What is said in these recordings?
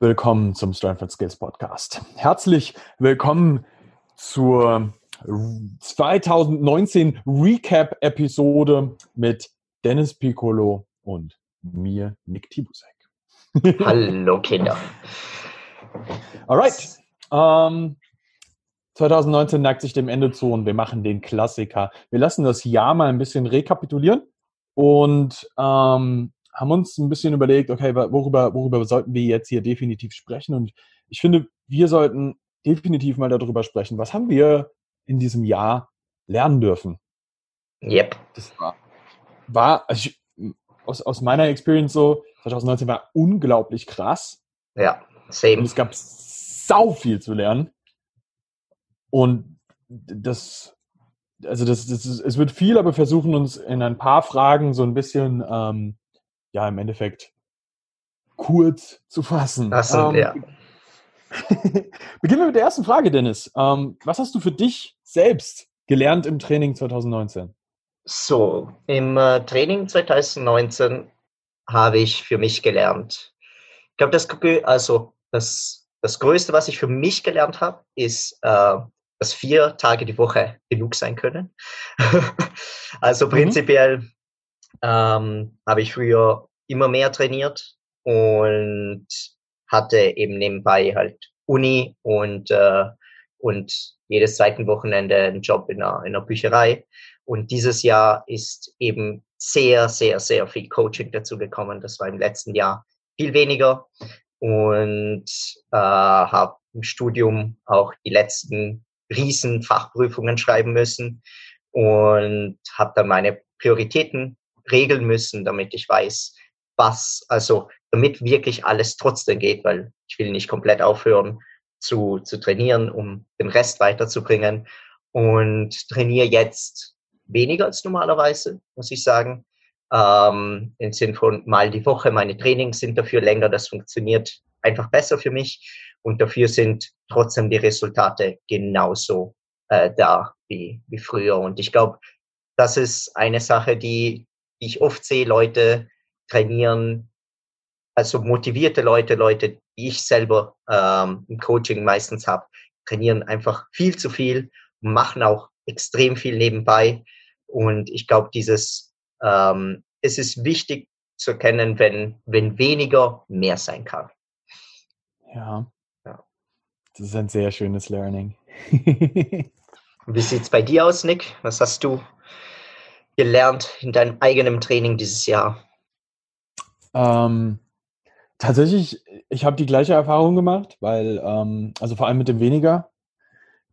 willkommen zum Stanford Skills Podcast. Herzlich willkommen zur 2019 Recap-Episode mit Dennis Piccolo und mir, Nick Tibusek. Hallo Kinder. Alright. Ähm, 2019 neigt sich dem Ende zu und wir machen den Klassiker. Wir lassen das Jahr mal ein bisschen rekapitulieren und ähm, haben uns ein bisschen überlegt, okay, worüber, worüber sollten wir jetzt hier definitiv sprechen? Und ich finde, wir sollten definitiv mal darüber sprechen, was haben wir in diesem Jahr lernen dürfen? Yep. Das war, war also ich, aus, aus meiner Experience so, 2019 war unglaublich krass. Ja, same. Und es gab sau viel zu lernen. Und das, also das, das ist, es wird viel, aber versuchen uns in ein paar Fragen so ein bisschen, ähm, ja, im Endeffekt kurz zu fassen. Ach so, ähm, ja. Beginnen wir mit der ersten Frage, Dennis. Ähm, was hast du für dich selbst gelernt im Training 2019? So, im äh, Training 2019 habe ich für mich gelernt. Ich glaube, das, also das, das Größte, was ich für mich gelernt habe, ist, äh, dass vier Tage die Woche genug sein können. also mhm. prinzipiell ähm, habe ich früher immer mehr trainiert und hatte eben nebenbei halt Uni und, äh, und jedes zweiten Wochenende einen Job in einer, in einer Bücherei. Und dieses Jahr ist eben sehr, sehr, sehr viel Coaching dazu gekommen. Das war im letzten Jahr viel weniger und äh, habe im Studium auch die letzten riesen Fachprüfungen schreiben müssen und habe dann meine Prioritäten regeln müssen, damit ich weiß, was, also damit wirklich alles trotzdem geht, weil ich will nicht komplett aufhören zu, zu trainieren, um den Rest weiterzubringen und trainiere jetzt weniger als normalerweise, muss ich sagen. Ähm, Im Sinn von mal die Woche, meine Trainings sind dafür länger, das funktioniert einfach besser für mich und dafür sind trotzdem die Resultate genauso äh, da wie, wie früher. Und ich glaube, das ist eine Sache, die ich oft sehe, Leute trainieren, also motivierte Leute, Leute, die ich selber ähm, im Coaching meistens habe, trainieren einfach viel zu viel, machen auch extrem viel nebenbei. Und ich glaube, dieses, ähm, es ist wichtig zu erkennen, wenn, wenn weniger mehr sein kann. Ja. ja. Das ist ein sehr schönes Learning. Wie sieht es bei dir aus, Nick? Was hast du gelernt in deinem eigenen Training dieses Jahr? Ähm, tatsächlich, ich habe die gleiche Erfahrung gemacht, weil, ähm, also vor allem mit dem weniger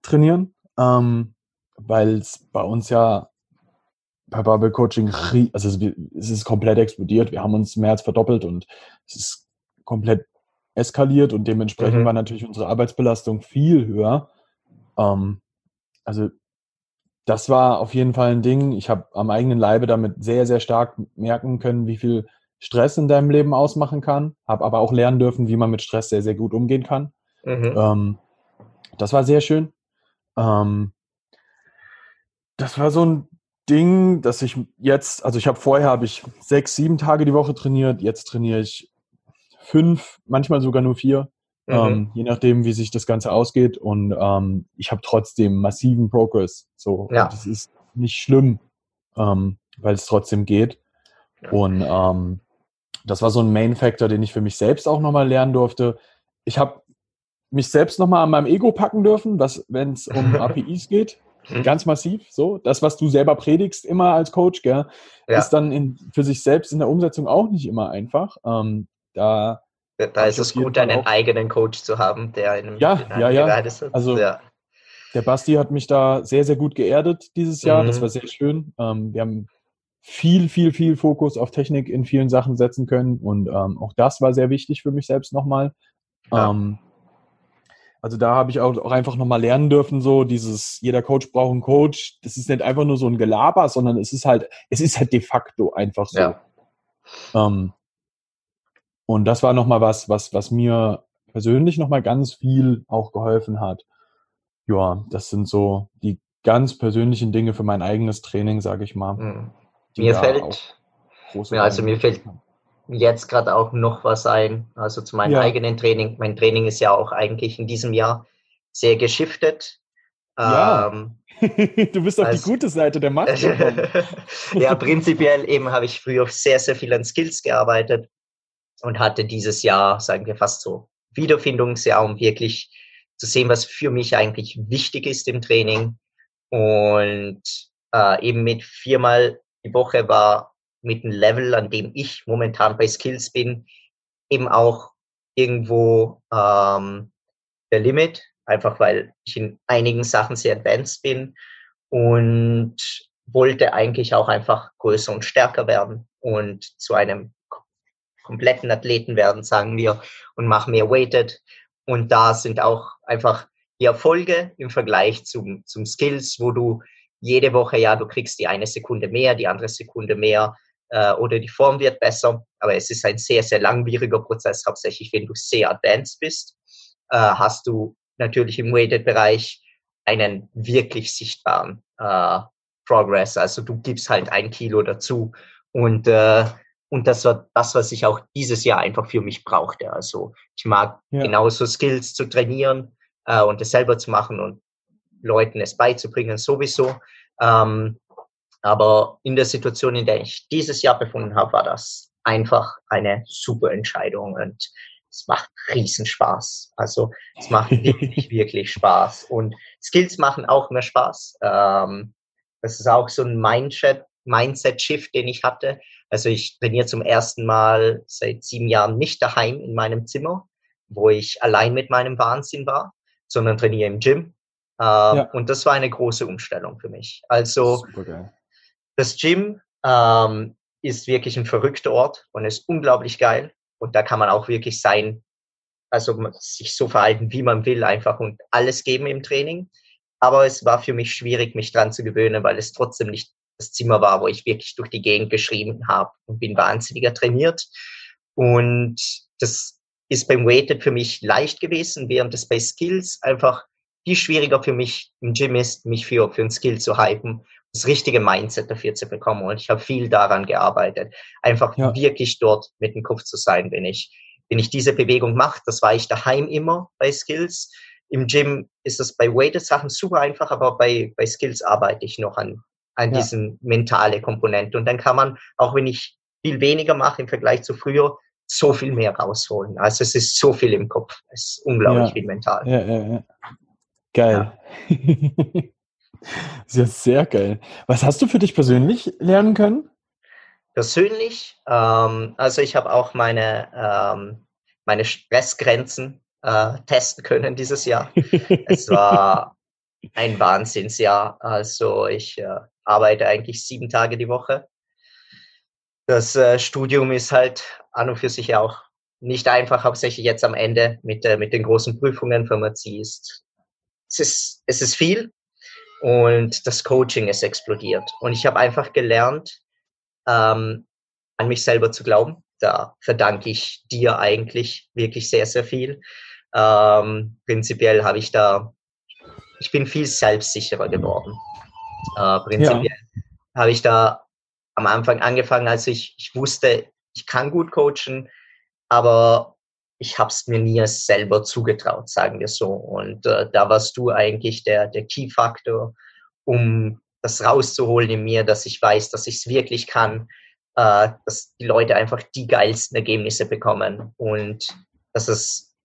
trainieren, ähm, weil es bei uns ja bei Bubble Coaching, also es ist komplett explodiert. Wir haben uns mehr als verdoppelt und es ist komplett eskaliert und dementsprechend mhm. war natürlich unsere Arbeitsbelastung viel höher. Ähm, also das war auf jeden Fall ein Ding. Ich habe am eigenen Leibe damit sehr, sehr stark merken können, wie viel Stress in deinem Leben ausmachen kann. Habe aber auch lernen dürfen, wie man mit Stress sehr, sehr gut umgehen kann. Mhm. Ähm, das war sehr schön. Ähm, das war so ein Ding, dass ich jetzt, also ich habe vorher habe ich sechs, sieben Tage die Woche trainiert. Jetzt trainiere ich fünf, manchmal sogar nur vier. Mhm. Ähm, je nachdem, wie sich das Ganze ausgeht. Und ähm, ich habe trotzdem massiven Progress. So, ja. das ist nicht schlimm, ähm, weil es trotzdem geht. Und ähm, das war so ein Main Factor, den ich für mich selbst auch nochmal lernen durfte. Ich habe mich selbst nochmal an meinem Ego packen dürfen, wenn es um APIs geht. Mhm. Ganz massiv, so. Das, was du selber predigst, immer als Coach, gell, ja. ist dann in, für sich selbst in der Umsetzung auch nicht immer einfach. Ähm, da da ist es gut, einen auch. eigenen Coach zu haben, der einem ja, ja, ja. Also ja. der Basti hat mich da sehr, sehr gut geerdet dieses Jahr. Mhm. Das war sehr schön. Ähm, wir haben viel, viel, viel Fokus auf Technik in vielen Sachen setzen können und ähm, auch das war sehr wichtig für mich selbst nochmal. Ja. Ähm, also da habe ich auch, auch einfach nochmal lernen dürfen, so dieses, jeder Coach braucht einen Coach. Das ist nicht einfach nur so ein Gelaber, sondern es ist halt, es ist halt de facto einfach so. Ja. Ähm, und das war nochmal was, was, was mir persönlich nochmal ganz viel auch geholfen hat. Ja, das sind so die ganz persönlichen Dinge für mein eigenes Training, sage ich mal. Mhm. Mir fällt, ja, also mir fällt jetzt gerade auch noch was ein, also zu meinem ja. eigenen Training. Mein Training ist ja auch eigentlich in diesem Jahr sehr geschiftet. Ja. Ähm, du bist auf also, die gute Seite der Macht. ja, prinzipiell eben habe ich früher sehr, sehr viel an Skills gearbeitet und hatte dieses Jahr, sagen wir fast so, Wiederfindungsjahr, um wirklich zu sehen, was für mich eigentlich wichtig ist im Training. Und äh, eben mit viermal die Woche war mit dem Level, an dem ich momentan bei Skills bin, eben auch irgendwo ähm, der Limit, einfach weil ich in einigen Sachen sehr advanced bin und wollte eigentlich auch einfach größer und stärker werden und zu einem kompletten Athleten werden, sagen wir, und mache mehr Weighted. Und da sind auch einfach die Erfolge im Vergleich zum, zum Skills, wo du jede Woche, ja, du kriegst die eine Sekunde mehr, die andere Sekunde mehr äh, oder die Form wird besser. Aber es ist ein sehr, sehr langwieriger Prozess, hauptsächlich wenn du sehr advanced bist, äh, hast du natürlich im Weighted-Bereich einen wirklich sichtbaren äh, Progress. Also du gibst halt ein Kilo dazu und äh, und das war das, was ich auch dieses Jahr einfach für mich brauchte. Also ich mag ja. genauso Skills zu trainieren äh, und es selber zu machen und Leuten es beizubringen sowieso. Ähm, aber in der Situation, in der ich dieses Jahr befunden habe, war das einfach eine super Entscheidung und es macht riesen Spaß. Also es macht wirklich, wirklich Spaß. Und Skills machen auch mehr Spaß. Ähm, das ist auch so ein Mindset, Mindset-Shift, den ich hatte. Also ich trainiere zum ersten Mal seit sieben Jahren nicht daheim in meinem Zimmer, wo ich allein mit meinem Wahnsinn war, sondern trainiere im Gym. Ähm, ja. Und das war eine große Umstellung für mich. Also das Gym ähm, ist wirklich ein verrückter Ort und ist unglaublich geil. Und da kann man auch wirklich sein, also sich so verhalten, wie man will, einfach und alles geben im Training. Aber es war für mich schwierig, mich dran zu gewöhnen, weil es trotzdem nicht das Zimmer war, wo ich wirklich durch die Gegend geschrieben habe und bin wahnsinniger trainiert. Und das ist beim Weighted für mich leicht gewesen, während es bei Skills einfach viel schwieriger für mich im Gym ist, mich für, für ein Skill zu hypen, das richtige Mindset dafür zu bekommen. Und ich habe viel daran gearbeitet, einfach ja. wirklich dort mit dem Kopf zu sein, wenn ich, wenn ich diese Bewegung mache. Das war ich daheim immer bei Skills. Im Gym ist das bei Weighted Sachen super einfach, aber bei, bei Skills arbeite ich noch an, an ja. diesen mentale Komponente. Und dann kann man, auch wenn ich viel weniger mache im Vergleich zu früher, so viel mehr rausholen. Also es ist so viel im Kopf. Es ist unglaublich ja. viel mental. Ja, ja, ja. Geil. Ja. sehr, sehr geil. Was hast du für dich persönlich lernen können? Persönlich, ähm, also ich habe auch meine, ähm, meine Stressgrenzen äh, testen können dieses Jahr. es war ein Wahnsinnsjahr. Also ich äh, arbeite eigentlich sieben Tage die Woche. Das äh, Studium ist halt an und für sich auch nicht einfach, hauptsächlich jetzt am Ende mit, äh, mit den großen Prüfungen. Pharmazie ist, es ist, es ist viel und das Coaching ist explodiert. Und ich habe einfach gelernt, ähm, an mich selber zu glauben. Da verdanke ich dir eigentlich wirklich sehr, sehr viel. Ähm, prinzipiell habe ich da ich bin viel selbstsicherer geworden. Äh, prinzipiell ja. habe ich da am Anfang angefangen, als ich, ich wusste, ich kann gut coachen, aber ich habe es mir nie selber zugetraut, sagen wir so. Und äh, da warst du eigentlich der, der Key-Faktor, um das rauszuholen in mir, dass ich weiß, dass ich es wirklich kann, äh, dass die Leute einfach die geilsten Ergebnisse bekommen und dass es,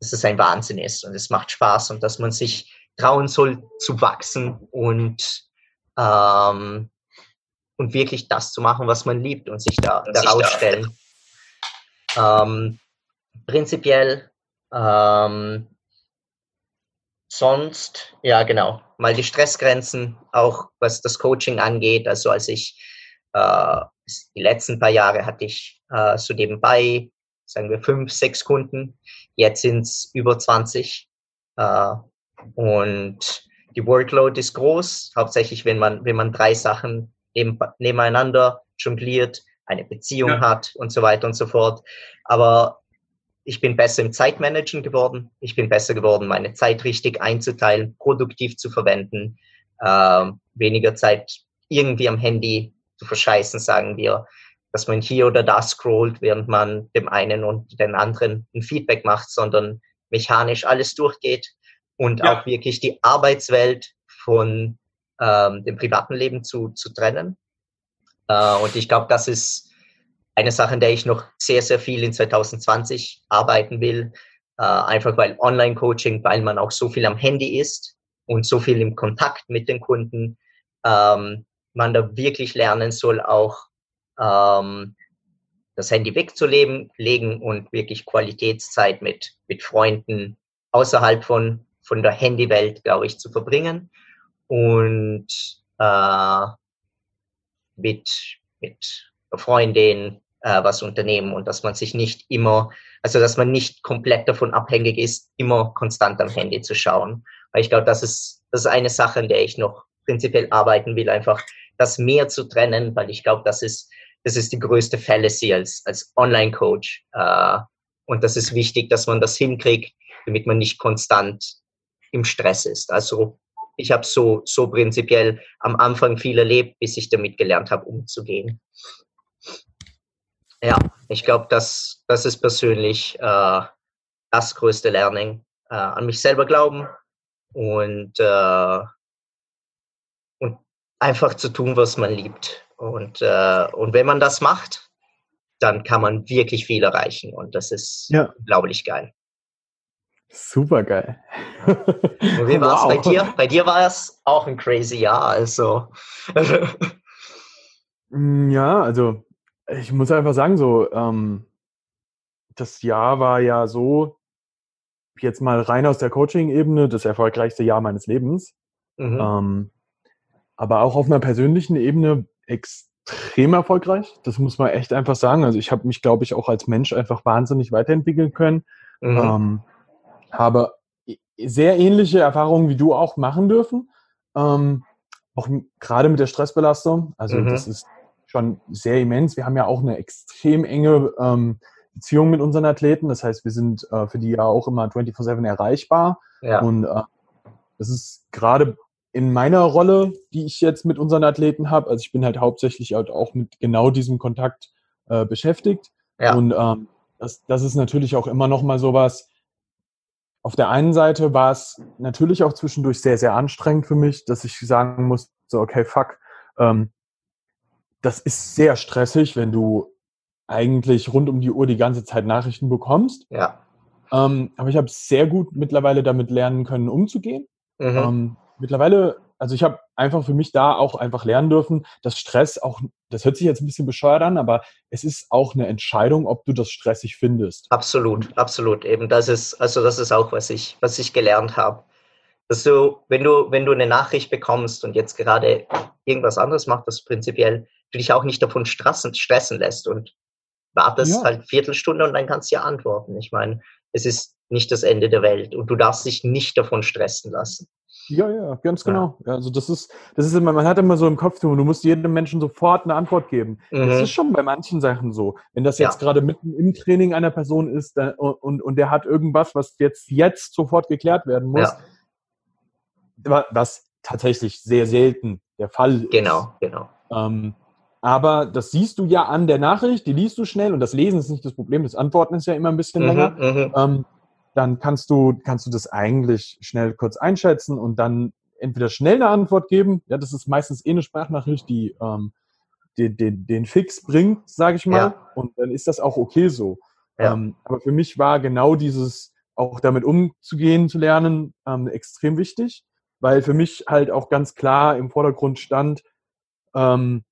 dass es ein Wahnsinn ist und es macht Spaß und dass man sich trauen soll zu wachsen und, ähm, und wirklich das zu machen, was man liebt und sich da, da rausstellen. Ähm, prinzipiell ähm, sonst, ja genau, mal die Stressgrenzen, auch was das Coaching angeht. Also als ich äh, die letzten paar Jahre hatte ich äh, so nebenbei, sagen wir, fünf, sechs Kunden. Jetzt sind es über 20. Äh, und die Workload ist groß, hauptsächlich wenn man, wenn man drei Sachen neben, nebeneinander jongliert, eine Beziehung ja. hat und so weiter und so fort. Aber ich bin besser im Zeitmanagen geworden. Ich bin besser geworden, meine Zeit richtig einzuteilen, produktiv zu verwenden, äh, weniger Zeit irgendwie am Handy zu verscheißen, sagen wir. dass man hier oder da scrollt, während man dem einen und den anderen ein Feedback macht, sondern mechanisch alles durchgeht und ja. auch wirklich die Arbeitswelt von ähm, dem privaten Leben zu, zu trennen. Äh, und ich glaube, das ist eine Sache, in der ich noch sehr, sehr viel in 2020 arbeiten will. Äh, einfach weil Online-Coaching, weil man auch so viel am Handy ist und so viel im Kontakt mit den Kunden, ähm, man da wirklich lernen soll, auch ähm, das Handy wegzulegen legen und wirklich Qualitätszeit mit, mit Freunden außerhalb von, von der Handywelt, glaube ich, zu verbringen und äh, mit, mit Freundin äh, was unternehmen und dass man sich nicht immer, also dass man nicht komplett davon abhängig ist, immer konstant am Handy zu schauen. Weil ich glaube, das ist, das ist eine Sache, an der ich noch prinzipiell arbeiten will, einfach das mehr zu trennen, weil ich glaube, das ist, das ist die größte Fallacy als, als Online-Coach. Äh, und das ist wichtig, dass man das hinkriegt, damit man nicht konstant im Stress ist. Also ich habe so, so prinzipiell am Anfang viel erlebt, bis ich damit gelernt habe, umzugehen. Ja, ich glaube, das, das ist persönlich äh, das größte Learning. Äh, an mich selber glauben und, äh, und einfach zu tun, was man liebt. Und, äh, und wenn man das macht, dann kann man wirklich viel erreichen. Und das ist ja. unglaublich geil. Super geil. Und wie war es wow. bei dir? Bei dir war es auch ein crazy Jahr, also. Mm, ja, also ich muss einfach sagen, so, ähm, das Jahr war ja so, jetzt mal rein aus der Coaching-Ebene, das erfolgreichste Jahr meines Lebens. Mhm. Ähm, aber auch auf einer persönlichen Ebene extrem erfolgreich. Das muss man echt einfach sagen. Also ich habe mich, glaube ich, auch als Mensch einfach wahnsinnig weiterentwickeln können. Mhm. Ähm, habe sehr ähnliche Erfahrungen wie du auch machen dürfen. Ähm, auch gerade mit der Stressbelastung. Also mhm. das ist schon sehr immens. Wir haben ja auch eine extrem enge ähm, Beziehung mit unseren Athleten. Das heißt, wir sind äh, für die ja auch immer 24-7 erreichbar. Ja. Und äh, das ist gerade in meiner Rolle, die ich jetzt mit unseren Athleten habe, also ich bin halt hauptsächlich halt auch mit genau diesem Kontakt äh, beschäftigt. Ja. Und ähm, das, das ist natürlich auch immer noch mal sowas. Auf der einen Seite war es natürlich auch zwischendurch sehr, sehr anstrengend für mich, dass ich sagen musste, so, okay, fuck, ähm, das ist sehr stressig, wenn du eigentlich rund um die Uhr die ganze Zeit Nachrichten bekommst. Ja. Ähm, aber ich habe sehr gut mittlerweile damit lernen können, umzugehen. Mhm. Ähm, mittlerweile, also ich habe einfach für mich da auch einfach lernen dürfen, dass Stress auch, das hört sich jetzt ein bisschen bescheuert an, aber es ist auch eine Entscheidung, ob du das stressig findest. Absolut, absolut. Eben das ist, also das ist auch, was ich, was ich gelernt habe. Dass du, wenn du, wenn du eine Nachricht bekommst und jetzt gerade irgendwas anderes macht, das prinzipiell du dich auch nicht davon stressen, stressen lässt und wartest ja. halt Viertelstunde und dann kannst du ja antworten. Ich meine, es ist nicht das Ende der Welt und du darfst dich nicht davon stressen lassen. Ja, ja, ganz genau. Ja. Also das ist, das ist immer, man hat immer so im Kopf, du musst jedem Menschen sofort eine Antwort geben. Mhm. Das ist schon bei manchen Sachen so. Wenn das jetzt ja. gerade mitten im Training einer Person ist dann, und, und der hat irgendwas, was jetzt, jetzt sofort geklärt werden muss, ja. was tatsächlich sehr selten der Fall ist. Genau, genau. Ähm, aber das siehst du ja an der Nachricht, die liest du schnell und das Lesen ist nicht das Problem, das Antworten ist ja immer ein bisschen mhm, länger. Mhm. Ähm, dann kannst du, kannst du das eigentlich schnell kurz einschätzen und dann entweder schnell eine Antwort geben, ja, das ist meistens eh eine Sprachnachricht, die ähm, den, den, den Fix bringt, sage ich mal, ja. und dann ist das auch okay so. Ja. Ähm, aber für mich war genau dieses, auch damit umzugehen, zu lernen, ähm, extrem wichtig, weil für mich halt auch ganz klar im Vordergrund stand, ähm,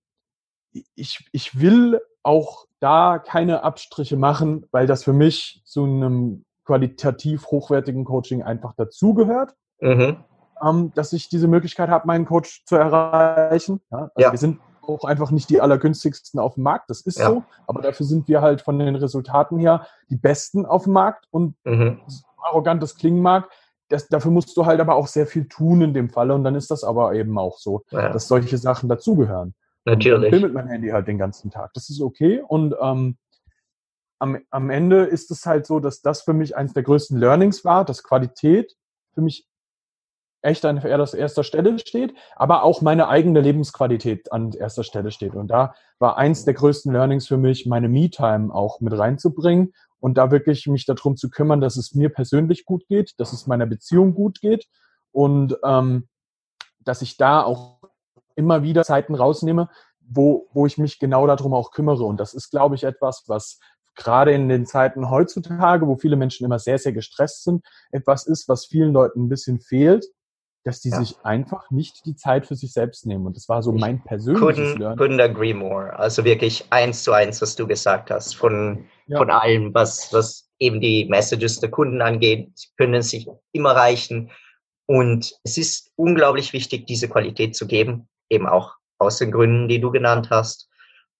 ich, ich will auch da keine Abstriche machen, weil das für mich zu einem qualitativ hochwertigen Coaching einfach dazugehört. Mhm. Ähm, dass ich diese Möglichkeit habe, meinen Coach zu erreichen. Ja, also ja. Wir sind auch einfach nicht die allergünstigsten auf dem Markt, das ist ja. so, aber dafür sind wir halt von den Resultaten her die Besten auf dem Markt und mhm. so arrogant das klingen mag, das, dafür musst du halt aber auch sehr viel tun in dem Falle und dann ist das aber eben auch so, dass solche Sachen dazugehören. Natürlich. Ich mit meinem Handy halt den ganzen Tag. Das ist okay. Und ähm, am, am Ende ist es halt so, dass das für mich eines der größten Learnings war, dass Qualität für mich echt an erster Stelle steht, aber auch meine eigene Lebensqualität an erster Stelle steht. Und da war eins der größten Learnings für mich, meine Me-Time auch mit reinzubringen und da wirklich mich darum zu kümmern, dass es mir persönlich gut geht, dass es meiner Beziehung gut geht und ähm, dass ich da auch immer wieder Zeiten rausnehme, wo, wo ich mich genau darum auch kümmere. Und das ist, glaube ich, etwas, was gerade in den Zeiten heutzutage, wo viele Menschen immer sehr, sehr gestresst sind, etwas ist, was vielen Leuten ein bisschen fehlt, dass die ja. sich einfach nicht die Zeit für sich selbst nehmen. Und das war so mein persönliches couldn't, Learning. Couldn't agree more. Also wirklich eins zu eins, was du gesagt hast, von, ja. von allem, was, was eben die Messages der Kunden angeht. Sie können sich immer reichen. Und es ist unglaublich wichtig, diese Qualität zu geben, eben auch aus den Gründen, die du genannt hast.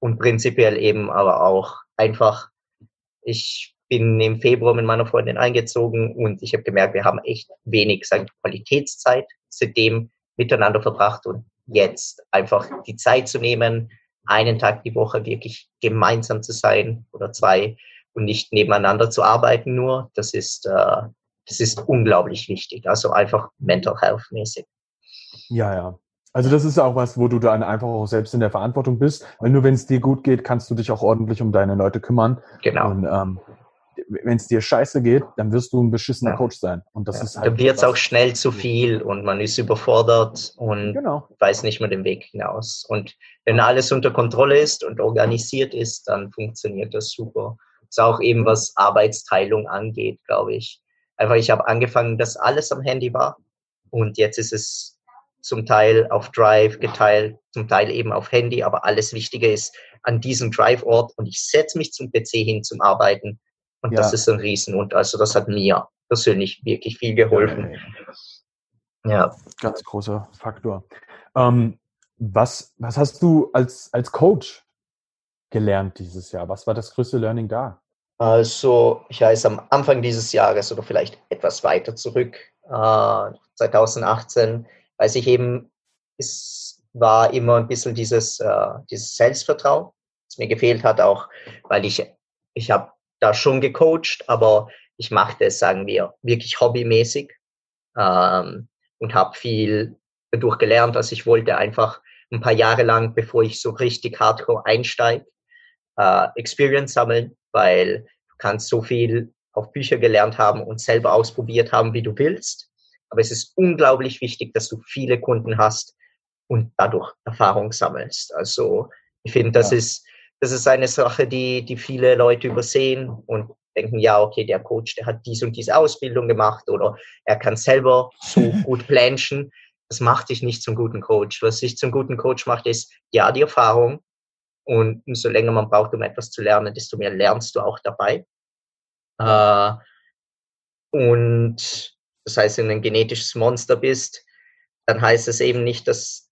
Und prinzipiell eben aber auch einfach ich bin im Februar mit meiner Freundin eingezogen und ich habe gemerkt, wir haben echt wenig sagen, Qualitätszeit seitdem miteinander verbracht und jetzt einfach die Zeit zu nehmen, einen Tag die Woche wirklich gemeinsam zu sein oder zwei und nicht nebeneinander zu arbeiten nur, das ist, äh, das ist unglaublich wichtig. Also einfach mental health mäßig. Ja, ja. Also das ist auch was, wo du dann einfach auch selbst in der Verantwortung bist, weil nur wenn es dir gut geht, kannst du dich auch ordentlich um deine Leute kümmern. Genau. Und ähm, wenn es dir scheiße geht, dann wirst du ein beschissener ja. Coach sein. Und das ja. ist halt. Dann wird es auch schnell zu viel und man ist überfordert und genau. weiß nicht mehr den Weg hinaus. Und wenn alles unter Kontrolle ist und organisiert ist, dann funktioniert das super. Das ist auch eben was Arbeitsteilung angeht, glaube ich. Einfach, ich habe angefangen, dass alles am Handy war und jetzt ist es zum Teil auf Drive geteilt, zum Teil eben auf Handy, aber alles Wichtige ist an diesem Drive-Ort und ich setze mich zum PC hin zum Arbeiten und ja. das ist ein Riesen und also das hat mir persönlich wirklich viel geholfen. Ja, ja. ganz großer Faktor. Ähm, was, was hast du als, als Coach gelernt dieses Jahr? Was war das größte Learning da? Also, ich heiße am Anfang dieses Jahres oder vielleicht etwas weiter zurück, äh, 2018, weiß ich eben, es war immer ein bisschen dieses, äh, dieses Selbstvertrauen, das mir gefehlt hat, auch weil ich, ich habe da schon gecoacht, aber ich machte es, sagen wir, wirklich hobbymäßig ähm, und habe viel dadurch gelernt, dass ich wollte einfach ein paar Jahre lang, bevor ich so richtig hardcore einsteige, äh, Experience sammeln, weil du kannst so viel auf Bücher gelernt haben und selber ausprobiert haben, wie du willst. Aber es ist unglaublich wichtig, dass du viele Kunden hast und dadurch Erfahrung sammelst. Also ich finde, das ja. ist das ist eine Sache, die die viele Leute übersehen und denken, ja, okay, der Coach, der hat dies und diese Ausbildung gemacht oder er kann selber so gut planchen. Das macht dich nicht zum guten Coach. Was dich zum guten Coach macht, ist ja die Erfahrung und umso länger man braucht, um etwas zu lernen, desto mehr lernst du auch dabei. Äh, und das heißt, wenn du ein genetisches Monster bist, dann heißt es eben nicht, dass,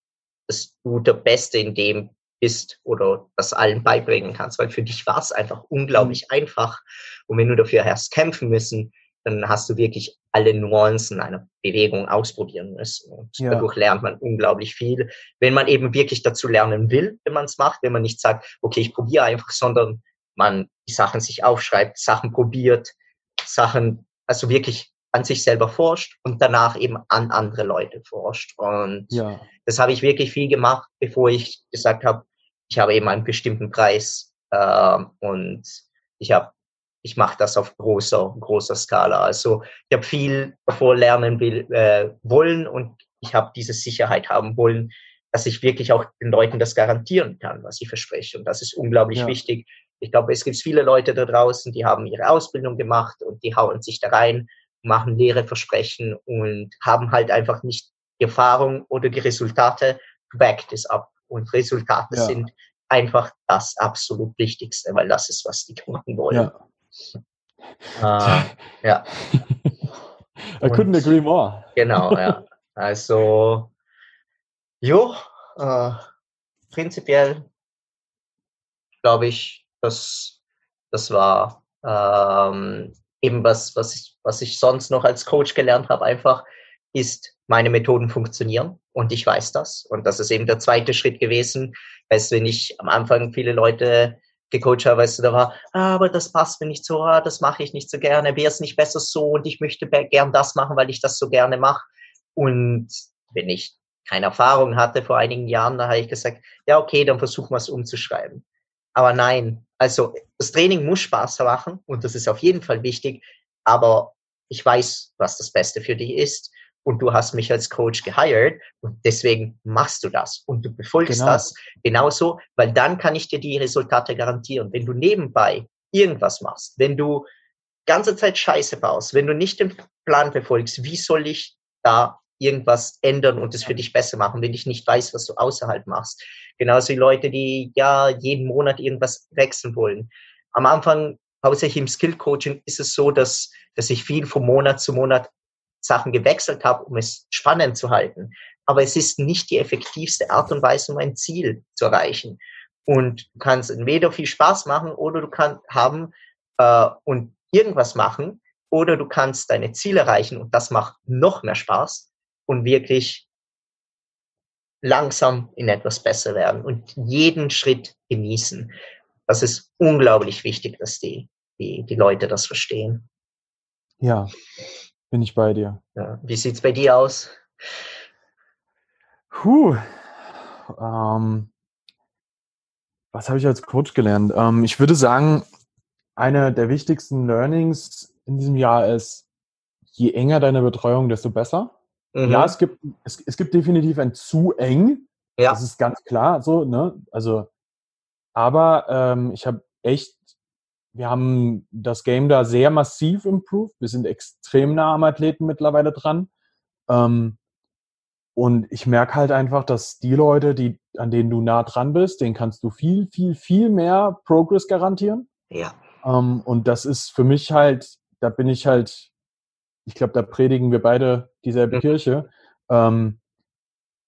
dass du der Beste in dem bist oder das allen beibringen kannst, weil für dich war es einfach unglaublich mhm. einfach. Und wenn du dafür hast kämpfen müssen, dann hast du wirklich alle Nuancen einer Bewegung ausprobieren müssen. Und ja. dadurch lernt man unglaublich viel. Wenn man eben wirklich dazu lernen will, wenn man es macht, wenn man nicht sagt, okay, ich probiere einfach, sondern man die Sachen sich aufschreibt, Sachen probiert, Sachen, also wirklich an sich selber forscht und danach eben an andere Leute forscht. Und ja. das habe ich wirklich viel gemacht, bevor ich gesagt habe, ich habe eben einen bestimmten Preis äh, und ich habe ich mache das auf großer großer Skala. Also ich habe viel davor lernen will, äh, wollen und ich habe diese Sicherheit haben wollen, dass ich wirklich auch den Leuten das garantieren kann, was ich verspreche. Und das ist unglaublich ja. wichtig. Ich glaube, es gibt viele Leute da draußen, die haben ihre Ausbildung gemacht und die hauen sich da rein machen leere Versprechen und haben halt einfach nicht die Erfahrung oder die Resultate, backt es ab. Und Resultate ja. sind einfach das absolut Wichtigste, weil das ist, was die Kunden wollen. Ja. Äh, ja. I couldn't agree more. Genau, ja. Also, jo, äh, prinzipiell glaube ich, dass das war ähm, eben was, was ich, was ich sonst noch als Coach gelernt habe, einfach ist, meine Methoden funktionieren und ich weiß das. Und das ist eben der zweite Schritt gewesen. Weißt du, wenn ich am Anfang viele Leute gecoacht habe, weißt du, da war, ah, aber das passt mir nicht so, ah, das mache ich nicht so gerne, wäre es nicht besser so und ich möchte gern das machen, weil ich das so gerne mache. Und wenn ich keine Erfahrung hatte vor einigen Jahren, da habe ich gesagt, ja, okay, dann versuchen wir es umzuschreiben. Aber nein, also das Training muss Spaß machen und das ist auf jeden Fall wichtig, aber ich weiß, was das Beste für dich ist und du hast mich als Coach gehired und deswegen machst du das und du befolgst genau. das genauso, weil dann kann ich dir die Resultate garantieren. Wenn du nebenbei irgendwas machst, wenn du ganze Zeit Scheiße baust, wenn du nicht den Plan befolgst, wie soll ich da irgendwas ändern und es für dich besser machen, wenn ich nicht weiß, was du außerhalb machst. Genauso wie Leute, die ja jeden Monat irgendwas wechseln wollen. Am Anfang, hauptsächlich im Skill Coaching, ist es so, dass, dass ich viel von Monat zu Monat Sachen gewechselt habe, um es spannend zu halten. Aber es ist nicht die effektivste Art und Weise, um ein Ziel zu erreichen. Und du kannst entweder viel Spaß machen oder du kannst haben äh, und irgendwas machen oder du kannst deine Ziele erreichen und das macht noch mehr Spaß und wirklich langsam in etwas besser werden und jeden Schritt genießen. Das ist unglaublich wichtig, dass die, die, die Leute das verstehen. Ja, bin ich bei dir. Ja. Wie sieht's bei dir aus? Puh. Ähm, was habe ich als Coach gelernt? Ähm, ich würde sagen, eine der wichtigsten Learnings in diesem Jahr ist, je enger deine Betreuung, desto besser. Mhm. Ja, es gibt, es, es gibt definitiv ein zu eng. Ja. Das ist ganz klar so, ne? Also, aber ähm, ich habe echt, wir haben das Game da sehr massiv improved. Wir sind extrem nah am Athleten mittlerweile dran. Ähm, und ich merke halt einfach, dass die Leute, die, an denen du nah dran bist, denen kannst du viel, viel, viel mehr Progress garantieren. Ja. Ähm, und das ist für mich halt, da bin ich halt ich glaube, da predigen wir beide dieselbe mhm. Kirche. Ähm,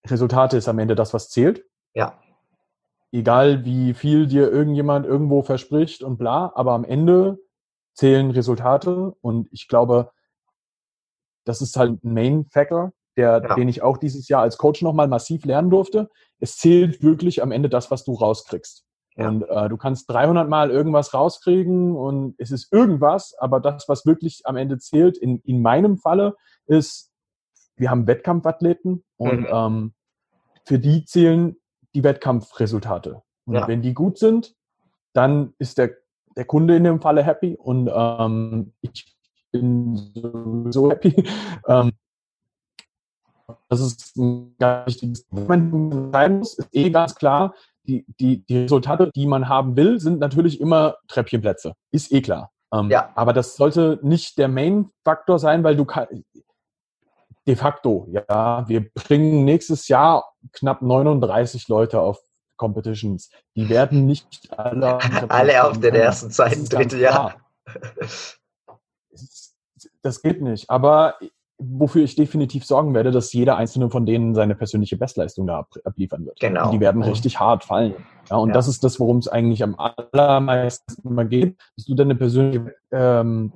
Resultate ist am Ende das, was zählt. Ja. Egal wie viel dir irgendjemand irgendwo verspricht und bla, aber am Ende zählen Resultate und ich glaube, das ist halt ein Main Factor, der, ja. den ich auch dieses Jahr als Coach nochmal massiv lernen durfte. Es zählt wirklich am Ende das, was du rauskriegst. Ja. Und äh, du kannst 300 Mal irgendwas rauskriegen und es ist irgendwas, aber das, was wirklich am Ende zählt, in, in meinem Falle, ist, wir haben Wettkampfathleten und mhm. ähm, für die zählen die Wettkampfresultate. Und ja. wenn die gut sind, dann ist der, der Kunde in dem Falle happy und ähm, ich bin so happy. ähm, das ist ein ganz wichtiges Moment, ist eh ganz klar, die, die, die Resultate, die man haben will, sind natürlich immer Treppchenplätze. Ist eh klar. Ähm, ja. Aber das sollte nicht der Main-Faktor sein, weil du kann, de facto, ja, wir bringen nächstes Jahr knapp 39 Leute auf Competitions. Die werden nicht alle, alle auf den ersten, zweiten, dritten Jahr. Das geht nicht. Aber wofür ich definitiv sorgen werde, dass jeder einzelne von denen seine persönliche Bestleistung da abliefern wird. Genau. Die werden richtig hart fallen. Ja, und ja. das ist das, worum es eigentlich am allermeisten immer geht, dass du deine persönliche ähm,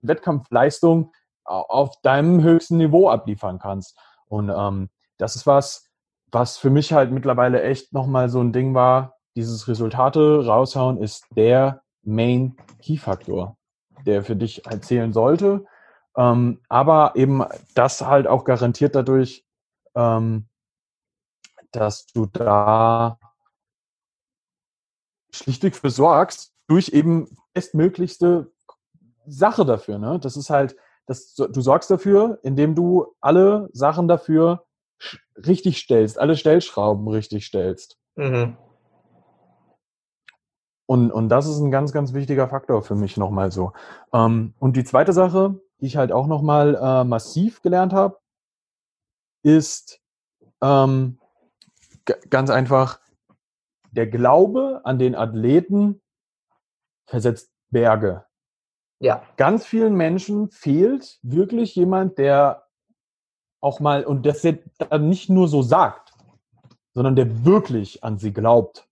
Wettkampfleistung auf deinem höchsten Niveau abliefern kannst. Und ähm, das ist was, was für mich halt mittlerweile echt nochmal so ein Ding war. Dieses Resultate raushauen ist der Main Key Faktor, der für dich erzählen sollte ähm, aber eben das halt auch garantiert dadurch, ähm, dass du da schlichtweg für sorgst, durch eben bestmöglichste Sache dafür. Ne? Das ist halt, das, du sorgst dafür, indem du alle Sachen dafür richtig stellst, alle Stellschrauben richtig stellst. Mhm. Und, und das ist ein ganz, ganz wichtiger Faktor für mich nochmal so. Ähm, und die zweite Sache, die ich halt auch nochmal äh, massiv gelernt habe, ist ähm, ganz einfach, der Glaube an den Athleten versetzt Berge. Ja. Ganz vielen Menschen fehlt wirklich jemand, der auch mal, und das dann nicht nur so sagt, sondern der wirklich an sie glaubt.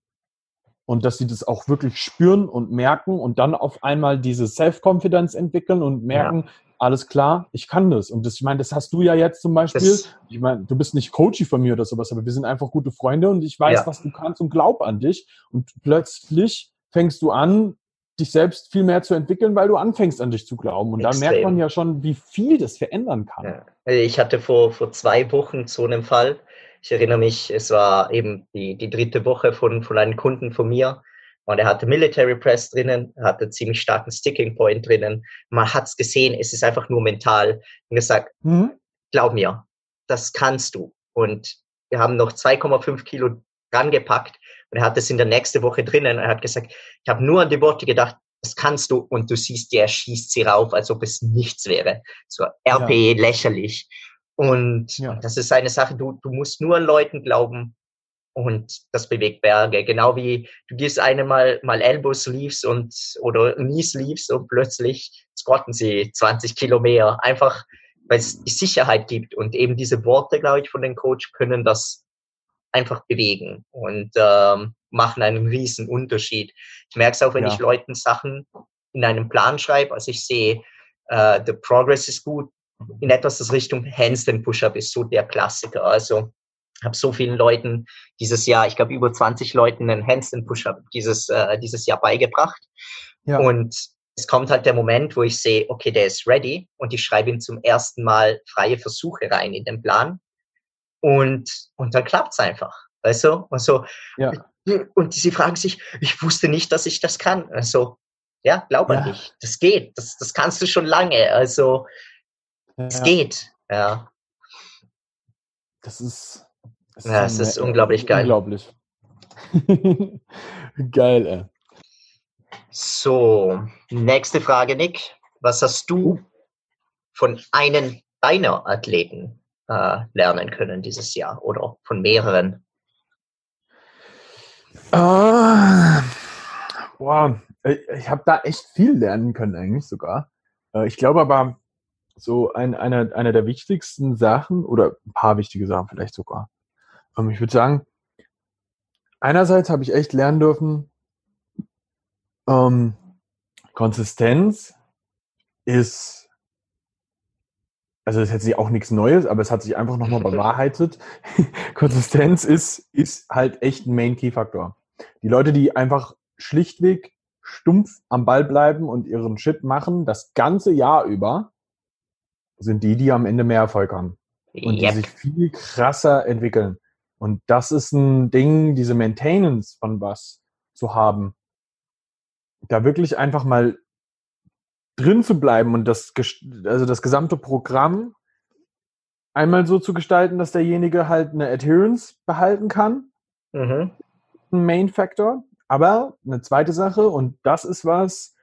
Und dass sie das auch wirklich spüren und merken und dann auf einmal diese Self-Confidence entwickeln und merken, ja alles klar, ich kann das. Und das, ich meine, das hast du ja jetzt zum Beispiel. Das, ich meine, du bist nicht Coachy von mir oder sowas, aber wir sind einfach gute Freunde und ich weiß, ja. was du kannst und glaub an dich. Und plötzlich fängst du an, dich selbst viel mehr zu entwickeln, weil du anfängst an dich zu glauben. Und da merkt man ja schon, wie viel das verändern kann. Ja. Ich hatte vor, vor zwei Wochen so einen Fall. Ich erinnere mich, es war eben die, die dritte Woche von, von einem Kunden von mir. Und er hatte Military Press drinnen, hatte ziemlich starken Sticking Point drinnen. Man hat es gesehen, es ist einfach nur mental. Und gesagt, mhm. glaub mir, das kannst du. Und wir haben noch 2,5 Kilo rangepackt und er hat es in der nächsten Woche drinnen. Er hat gesagt, ich habe nur an die Worte gedacht, das kannst du und du siehst, der schießt sie rauf, als ob es nichts wäre. So RPE ja. lächerlich. Und ja. das ist eine Sache, du, du musst nur an Leuten glauben und das bewegt Berge. Genau wie du gehst eine mal, mal Elbow Sleeves und, oder Knee Sleeves und plötzlich squatten sie 20 Kilo mehr. Einfach, weil es die Sicherheit gibt und eben diese Worte, glaube ich, von den Coach können das einfach bewegen und ähm, machen einen riesen Unterschied. Ich merke es auch, wenn ja. ich Leuten Sachen in einem Plan schreibe, also ich sehe, äh, the progress ist gut, in etwas das Richtung Handstand Push-Up ist so der Klassiker. Also habe so vielen Leuten dieses Jahr, ich glaube über 20 Leuten einen Handstand Push-Up dieses, äh, dieses Jahr beigebracht. Ja. Und es kommt halt der Moment, wo ich sehe, okay, der ist ready und ich schreibe ihm zum ersten Mal freie Versuche rein in den Plan. Und, und dann klappt's einfach. Weißt du? Also, ja. Und sie fragen sich, ich wusste nicht, dass ich das kann. Also, ja, glaub an ja. dich. Das geht. Das, das kannst du schon lange. Also, ja. es geht. Ja. Das ist, das ja, ist, es ist unglaublich geil. Unglaublich. geil, ey. So, nächste Frage, Nick. Was hast du uh. von einem deiner Athleten äh, lernen können dieses Jahr oder von mehreren? Uh, boah, ich habe da echt viel lernen können eigentlich sogar. Äh, ich glaube aber, so ein, einer, einer der wichtigsten Sachen oder ein paar wichtige Sachen vielleicht sogar. Ähm, ich würde sagen, einerseits habe ich echt lernen dürfen, ähm, Konsistenz ist also das ist jetzt auch nichts Neues, aber es hat sich einfach nochmal bewahrheitet. Konsistenz ist, ist halt echt ein Main-Key-Faktor. Die Leute, die einfach schlichtweg stumpf am Ball bleiben und ihren Shit machen, das ganze Jahr über, sind die, die am Ende mehr Erfolg haben. Und yep. die sich viel krasser entwickeln. Und das ist ein Ding, diese Maintenance von was zu haben. Da wirklich einfach mal drin zu bleiben und das, also das gesamte Programm einmal so zu gestalten, dass derjenige halt eine Adherence behalten kann. Mhm. Ein Main Factor. Aber eine zweite Sache, und das ist was,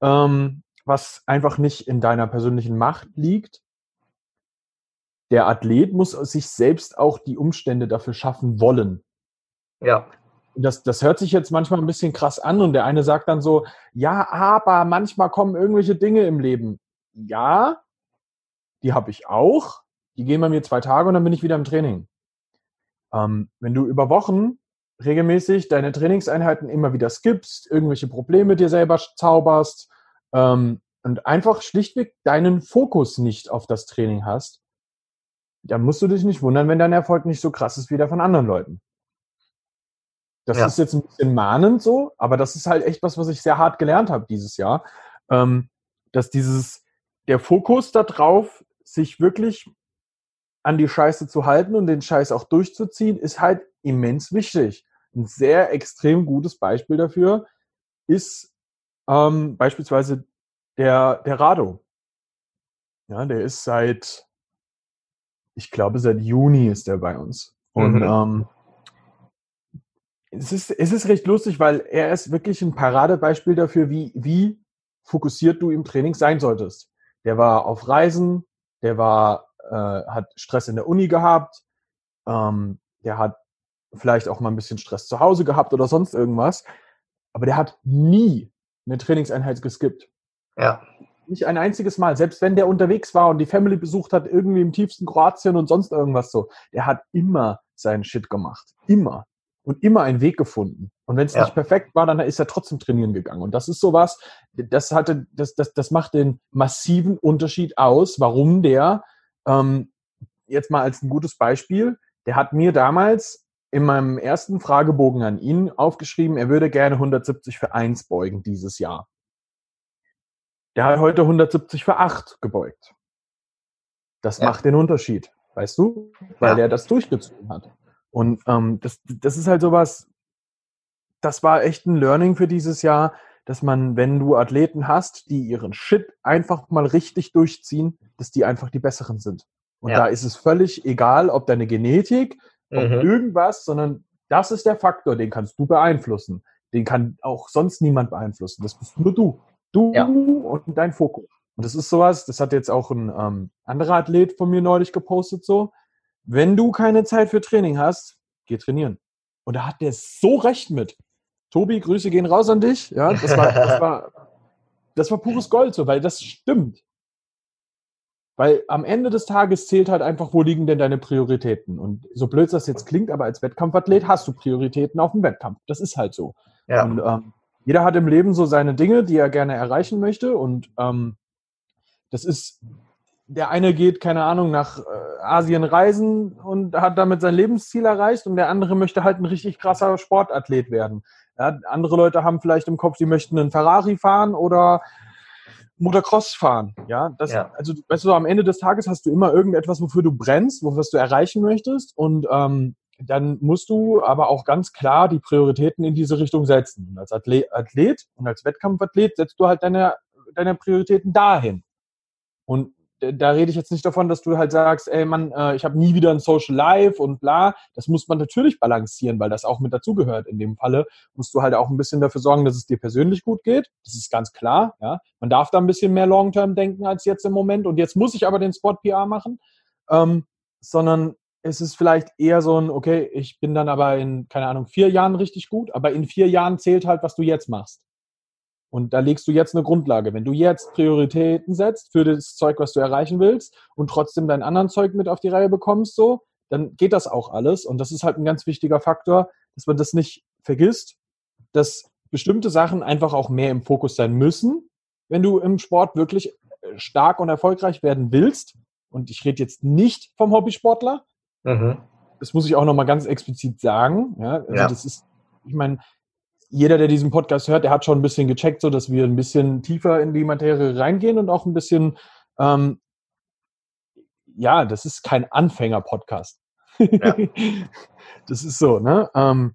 ähm, was einfach nicht in deiner persönlichen Macht liegt. Der Athlet muss sich selbst auch die Umstände dafür schaffen wollen. Ja das, das hört sich jetzt manchmal ein bisschen krass an und der eine sagt dann so, ja, aber manchmal kommen irgendwelche Dinge im Leben. Ja, die habe ich auch. Die gehen bei mir zwei Tage und dann bin ich wieder im Training. Ähm, wenn du über Wochen regelmäßig deine Trainingseinheiten immer wieder skippst, irgendwelche Probleme dir selber zauberst ähm, und einfach schlichtweg deinen Fokus nicht auf das Training hast, dann musst du dich nicht wundern, wenn dein Erfolg nicht so krass ist wie der von anderen Leuten. Das ja. ist jetzt ein bisschen mahnend so, aber das ist halt echt was, was ich sehr hart gelernt habe dieses Jahr. Ähm, dass dieses, der Fokus darauf, sich wirklich an die Scheiße zu halten und den Scheiß auch durchzuziehen, ist halt immens wichtig. Ein sehr extrem gutes Beispiel dafür ist ähm, beispielsweise der, der Rado. Ja, der ist seit, ich glaube, seit Juni ist der bei uns. Und mhm. ähm, es ist, es ist recht lustig, weil er ist wirklich ein Paradebeispiel dafür, wie, wie fokussiert du im Training sein solltest. Der war auf Reisen, der war, äh, hat Stress in der Uni gehabt, ähm, der hat vielleicht auch mal ein bisschen Stress zu Hause gehabt oder sonst irgendwas, aber der hat nie eine Trainingseinheit geskippt. Ja. Nicht ein einziges Mal, selbst wenn der unterwegs war und die Family besucht hat, irgendwie im tiefsten Kroatien und sonst irgendwas so, der hat immer seinen Shit gemacht. Immer und immer einen Weg gefunden. Und wenn es ja. nicht perfekt war, dann ist er trotzdem trainieren gegangen. Und das ist sowas, das hatte, das, das, das macht den massiven Unterschied aus, warum der, ähm, jetzt mal als ein gutes Beispiel, der hat mir damals in meinem ersten Fragebogen an ihn aufgeschrieben, er würde gerne 170 für 1 beugen dieses Jahr. der hat heute 170 für 8 gebeugt. Das ja. macht den Unterschied, weißt du? Weil ja. der das durchgezogen hat. Und ähm, das, das ist halt sowas, das war echt ein Learning für dieses Jahr, dass man, wenn du Athleten hast, die ihren Shit einfach mal richtig durchziehen, dass die einfach die besseren sind. Und ja. da ist es völlig egal, ob deine Genetik, ob mhm. irgendwas, sondern das ist der Faktor, den kannst du beeinflussen. Den kann auch sonst niemand beeinflussen. Das bist nur du. Du ja. und dein Fokus. Und das ist sowas, das hat jetzt auch ein ähm, anderer Athlet von mir neulich gepostet so. Wenn du keine Zeit für Training hast, geh trainieren. Und da hat der so recht mit. Tobi, Grüße gehen raus an dich. Ja, das war, das war, das war pures Gold, so, weil das stimmt. Weil am Ende des Tages zählt halt einfach, wo liegen denn deine Prioritäten? Und so blöd das jetzt klingt, aber als Wettkampfathlet hast du Prioritäten auf dem Wettkampf. Das ist halt so. Ja. Und ähm, jeder hat im Leben so seine Dinge, die er gerne erreichen möchte. Und ähm, das ist, der eine geht, keine Ahnung, nach äh, Asien reisen und hat damit sein Lebensziel erreicht und der andere möchte halt ein richtig krasser Sportathlet werden. Ja, andere Leute haben vielleicht im Kopf, die möchten einen Ferrari fahren oder Motocross fahren. Ja, das, ja. also, weißt du, am Ende des Tages hast du immer irgendetwas, wofür du brennst, was du erreichen möchtest und ähm, dann musst du aber auch ganz klar die Prioritäten in diese Richtung setzen. Und als Athlet, Athlet und als Wettkampfathlet setzt du halt deine, deine Prioritäten dahin. Und da rede ich jetzt nicht davon, dass du halt sagst, ey Mann, äh, ich habe nie wieder ein Social Life und bla. Das muss man natürlich balancieren, weil das auch mit dazugehört. In dem Falle musst du halt auch ein bisschen dafür sorgen, dass es dir persönlich gut geht. Das ist ganz klar. Ja, man darf da ein bisschen mehr Long-Term denken als jetzt im Moment. Und jetzt muss ich aber den Spot PR machen, ähm, sondern es ist vielleicht eher so ein, okay, ich bin dann aber in keine Ahnung vier Jahren richtig gut, aber in vier Jahren zählt halt, was du jetzt machst. Und da legst du jetzt eine Grundlage. Wenn du jetzt Prioritäten setzt für das Zeug, was du erreichen willst und trotzdem dein anderen Zeug mit auf die Reihe bekommst, so, dann geht das auch alles. Und das ist halt ein ganz wichtiger Faktor, dass man das nicht vergisst, dass bestimmte Sachen einfach auch mehr im Fokus sein müssen, wenn du im Sport wirklich äh, stark und erfolgreich werden willst. Und ich rede jetzt nicht vom Hobbysportler. Mhm. Das muss ich auch nochmal ganz explizit sagen. Ja, also ja. das ist, ich meine, jeder, der diesen Podcast hört, der hat schon ein bisschen gecheckt, so dass wir ein bisschen tiefer in die Materie reingehen und auch ein bisschen, ähm, ja, das ist kein Anfänger-Podcast. Ja. das ist so, ne? Ähm,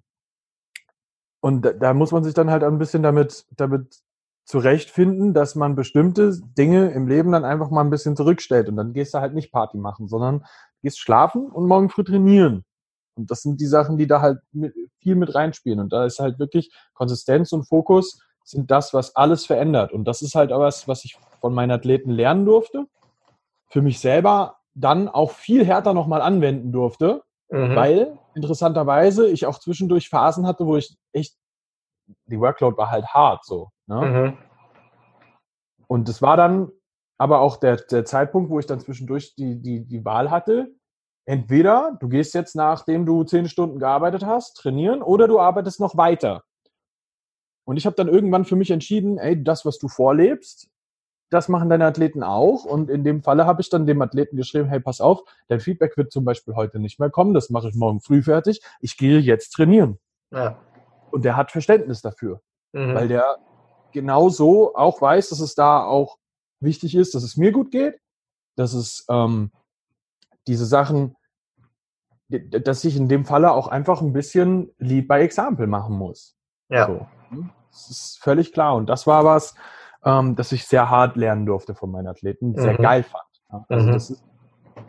und da, da, muss man sich dann halt ein bisschen damit, damit zurechtfinden, dass man bestimmte Dinge im Leben dann einfach mal ein bisschen zurückstellt. Und dann gehst du halt nicht Party machen, sondern gehst schlafen und morgen früh trainieren. Und das sind die Sachen, die da halt mit, viel mit reinspielen. Und da ist halt wirklich Konsistenz und Fokus sind das, was alles verändert. Und das ist halt auch was, was ich von meinen Athleten lernen durfte. Für mich selber dann auch viel härter nochmal anwenden durfte, mhm. weil interessanterweise ich auch zwischendurch Phasen hatte, wo ich echt, die Workload war halt hart so. Ne? Mhm. Und das war dann aber auch der, der Zeitpunkt, wo ich dann zwischendurch die, die, die Wahl hatte, entweder du gehst jetzt, nachdem du zehn Stunden gearbeitet hast, trainieren oder du arbeitest noch weiter. Und ich habe dann irgendwann für mich entschieden, ey, das, was du vorlebst, das machen deine Athleten auch. Und in dem Falle habe ich dann dem Athleten geschrieben, hey, pass auf, dein Feedback wird zum Beispiel heute nicht mehr kommen, das mache ich morgen früh fertig. Ich gehe jetzt trainieren. Ja. Und der hat Verständnis dafür, mhm. weil der genauso auch weiß, dass es da auch wichtig ist, dass es mir gut geht, dass es ähm, diese Sachen, dass ich in dem Falle auch einfach ein bisschen Lead by Example machen muss. Ja. So. Das ist völlig klar. Und das war was, ähm, das ich sehr hart lernen durfte von meinen Athleten, sehr mhm. geil fand. Also mhm. das ist,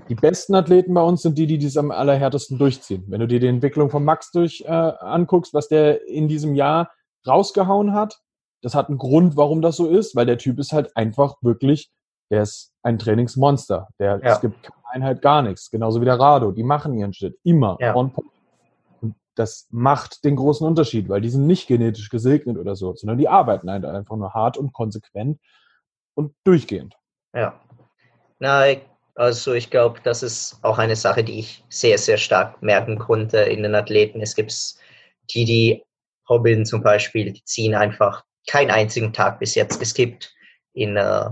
die besten Athleten bei uns sind die, die dies am allerhärtesten durchziehen. Wenn du dir die Entwicklung von Max durch äh, anguckst, was der in diesem Jahr rausgehauen hat, das hat einen Grund, warum das so ist, weil der Typ ist halt einfach wirklich der ist ein Trainingsmonster. Der, ja. Es gibt Einheit gar nichts. Genauso wie der Rado. Die machen ihren Shit. Immer. Ja. Und das macht den großen Unterschied, weil die sind nicht genetisch gesegnet oder so, sondern die arbeiten einfach nur hart und konsequent und durchgehend. Ja. Na, also ich glaube, das ist auch eine Sache, die ich sehr, sehr stark merken konnte in den Athleten. Es gibt die, die Hobbeln zum Beispiel, die ziehen einfach keinen einzigen Tag bis jetzt geskippt in äh,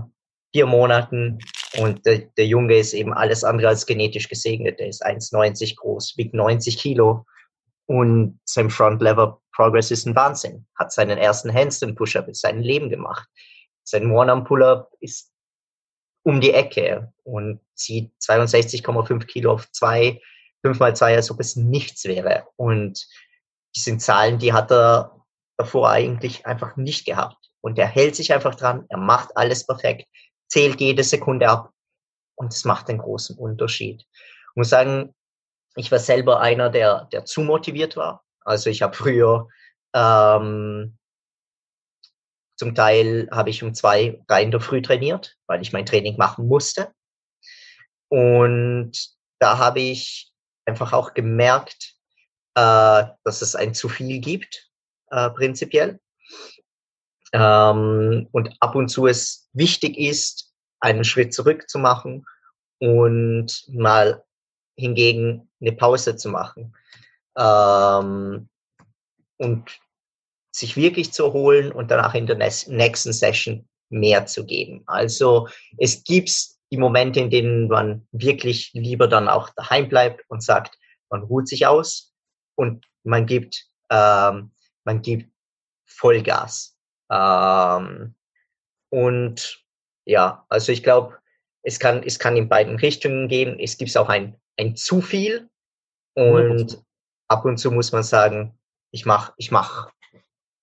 vier Monaten und der, der, Junge ist eben alles andere als genetisch gesegnet. Er ist 1,90 groß, wiegt 90 Kilo und sein Front Lever Progress ist ein Wahnsinn. Hat seinen ersten Handstand Push-Up in seinem Leben gemacht. sein One-Arm-Pull-Up ist um die Ecke und zieht 62,5 Kilo auf zwei, fünf mal zwei, als ob es nichts wäre. Und die sind Zahlen, die hat er davor eigentlich einfach nicht gehabt. Und er hält sich einfach dran, er macht alles perfekt, zählt jede Sekunde ab und es macht einen großen Unterschied. Ich muss sagen, ich war selber einer, der, der zu motiviert war. Also ich habe früher ähm, zum Teil habe ich um zwei rein der Früh trainiert, weil ich mein Training machen musste. Und da habe ich einfach auch gemerkt, äh, dass es ein zu viel gibt, äh, prinzipiell. Ähm, und ab und zu es wichtig ist, einen Schritt zurück zu machen und mal hingegen eine Pause zu machen. Ähm, und sich wirklich zu holen und danach in der nächsten Session mehr zu geben. Also es gibt die Momente, in denen man wirklich lieber dann auch daheim bleibt und sagt, man ruht sich aus und man gibt, ähm, man gibt Vollgas. Ähm, und ja, also ich glaube, es kann, es kann in beiden Richtungen gehen. Es gibt auch ein, ein zu viel und mhm. ab und zu muss man sagen, ich mache ich mach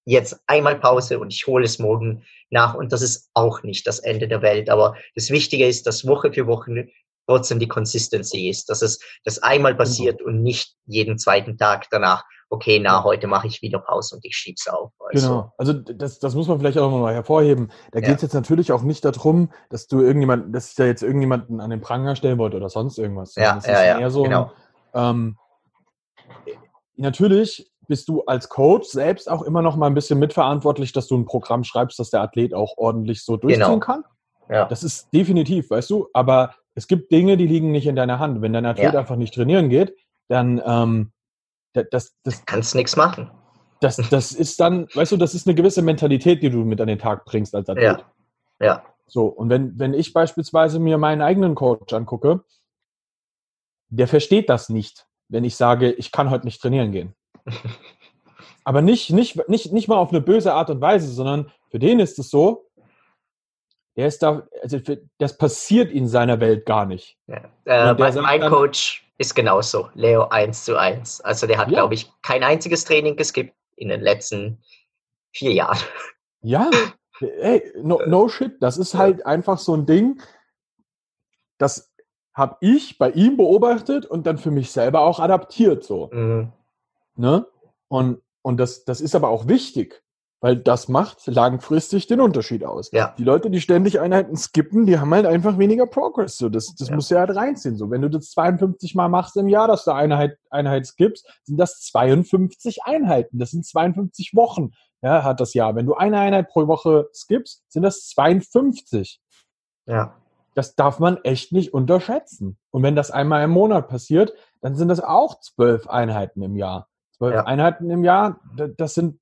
jetzt einmal Pause und ich hole es morgen nach. Und das ist auch nicht das Ende der Welt. Aber das Wichtige ist, dass Woche für Woche trotzdem die Consistency ist, dass es das einmal genau. passiert und nicht jeden zweiten Tag danach, okay, na, heute mache ich wieder Pause und ich schieb's auf. Also. Genau, also das, das muss man vielleicht auch nochmal hervorheben. Da geht es jetzt natürlich auch nicht darum, dass du irgendjemand, dass ich da jetzt irgendjemanden an den Pranger stellen wollte oder sonst irgendwas. Ja, das ja, ja, so genau. Ein, ähm, natürlich bist du als Coach selbst auch immer noch mal ein bisschen mitverantwortlich, dass du ein Programm schreibst, dass der Athlet auch ordentlich so durchziehen genau. kann. Ja. Das ist definitiv, weißt du, aber es gibt Dinge, die liegen nicht in deiner Hand. Wenn dein Athlet ja. einfach nicht trainieren geht, dann ähm, das, das kannst nichts machen. Das, das ist dann, weißt du, das ist eine gewisse Mentalität, die du mit an den Tag bringst als Athlet. Ja. ja. So, und wenn, wenn ich beispielsweise mir meinen eigenen Coach angucke, der versteht das nicht, wenn ich sage, ich kann heute nicht trainieren gehen. Aber nicht, nicht, nicht, nicht mal auf eine böse Art und Weise, sondern für den ist es so, der ist da, also für, das passiert in seiner Welt gar nicht. Ja. Äh, mein, mein dann, Coach ist genauso, Leo 1 zu 1. Also der hat, ja. glaube ich, kein einziges Training geskippt in den letzten vier Jahren. Ja, ey, no, no shit, das ist halt einfach so ein Ding, das habe ich bei ihm beobachtet und dann für mich selber auch adaptiert so. Mhm. Ne? Und, und das, das ist aber auch wichtig, weil das macht langfristig den Unterschied aus. Ja. Die Leute, die ständig Einheiten skippen, die haben halt einfach weniger Progress. So, das das ja. muss ja halt reinziehen. So, wenn du das 52 Mal machst im Jahr, dass du Einheit, Einheit skippst, sind das 52 Einheiten. Das sind 52 Wochen, ja, hat das Jahr. Wenn du eine Einheit pro Woche skippst, sind das 52. Ja. Das darf man echt nicht unterschätzen. Und wenn das einmal im Monat passiert, dann sind das auch zwölf Einheiten im Jahr. Zwölf ja. Einheiten im Jahr, das sind,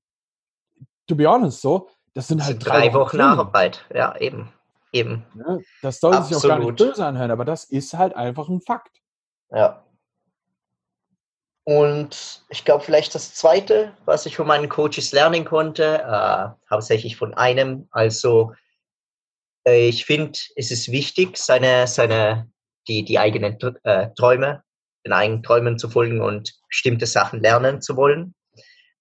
to be honest, so, das sind halt das drei, drei Wochen Nacharbeit. Ja, eben. Eben. Ja, das soll Absolut. sich auch gar nicht böse anhören, aber das ist halt einfach ein Fakt. Ja. Und ich glaube, vielleicht das Zweite, was ich von meinen Coaches lernen konnte, äh, hauptsächlich von einem, also äh, ich finde, es ist wichtig, seine, seine, die, die eigenen äh, Träume den eigenen Träumen zu folgen und bestimmte Sachen lernen zu wollen.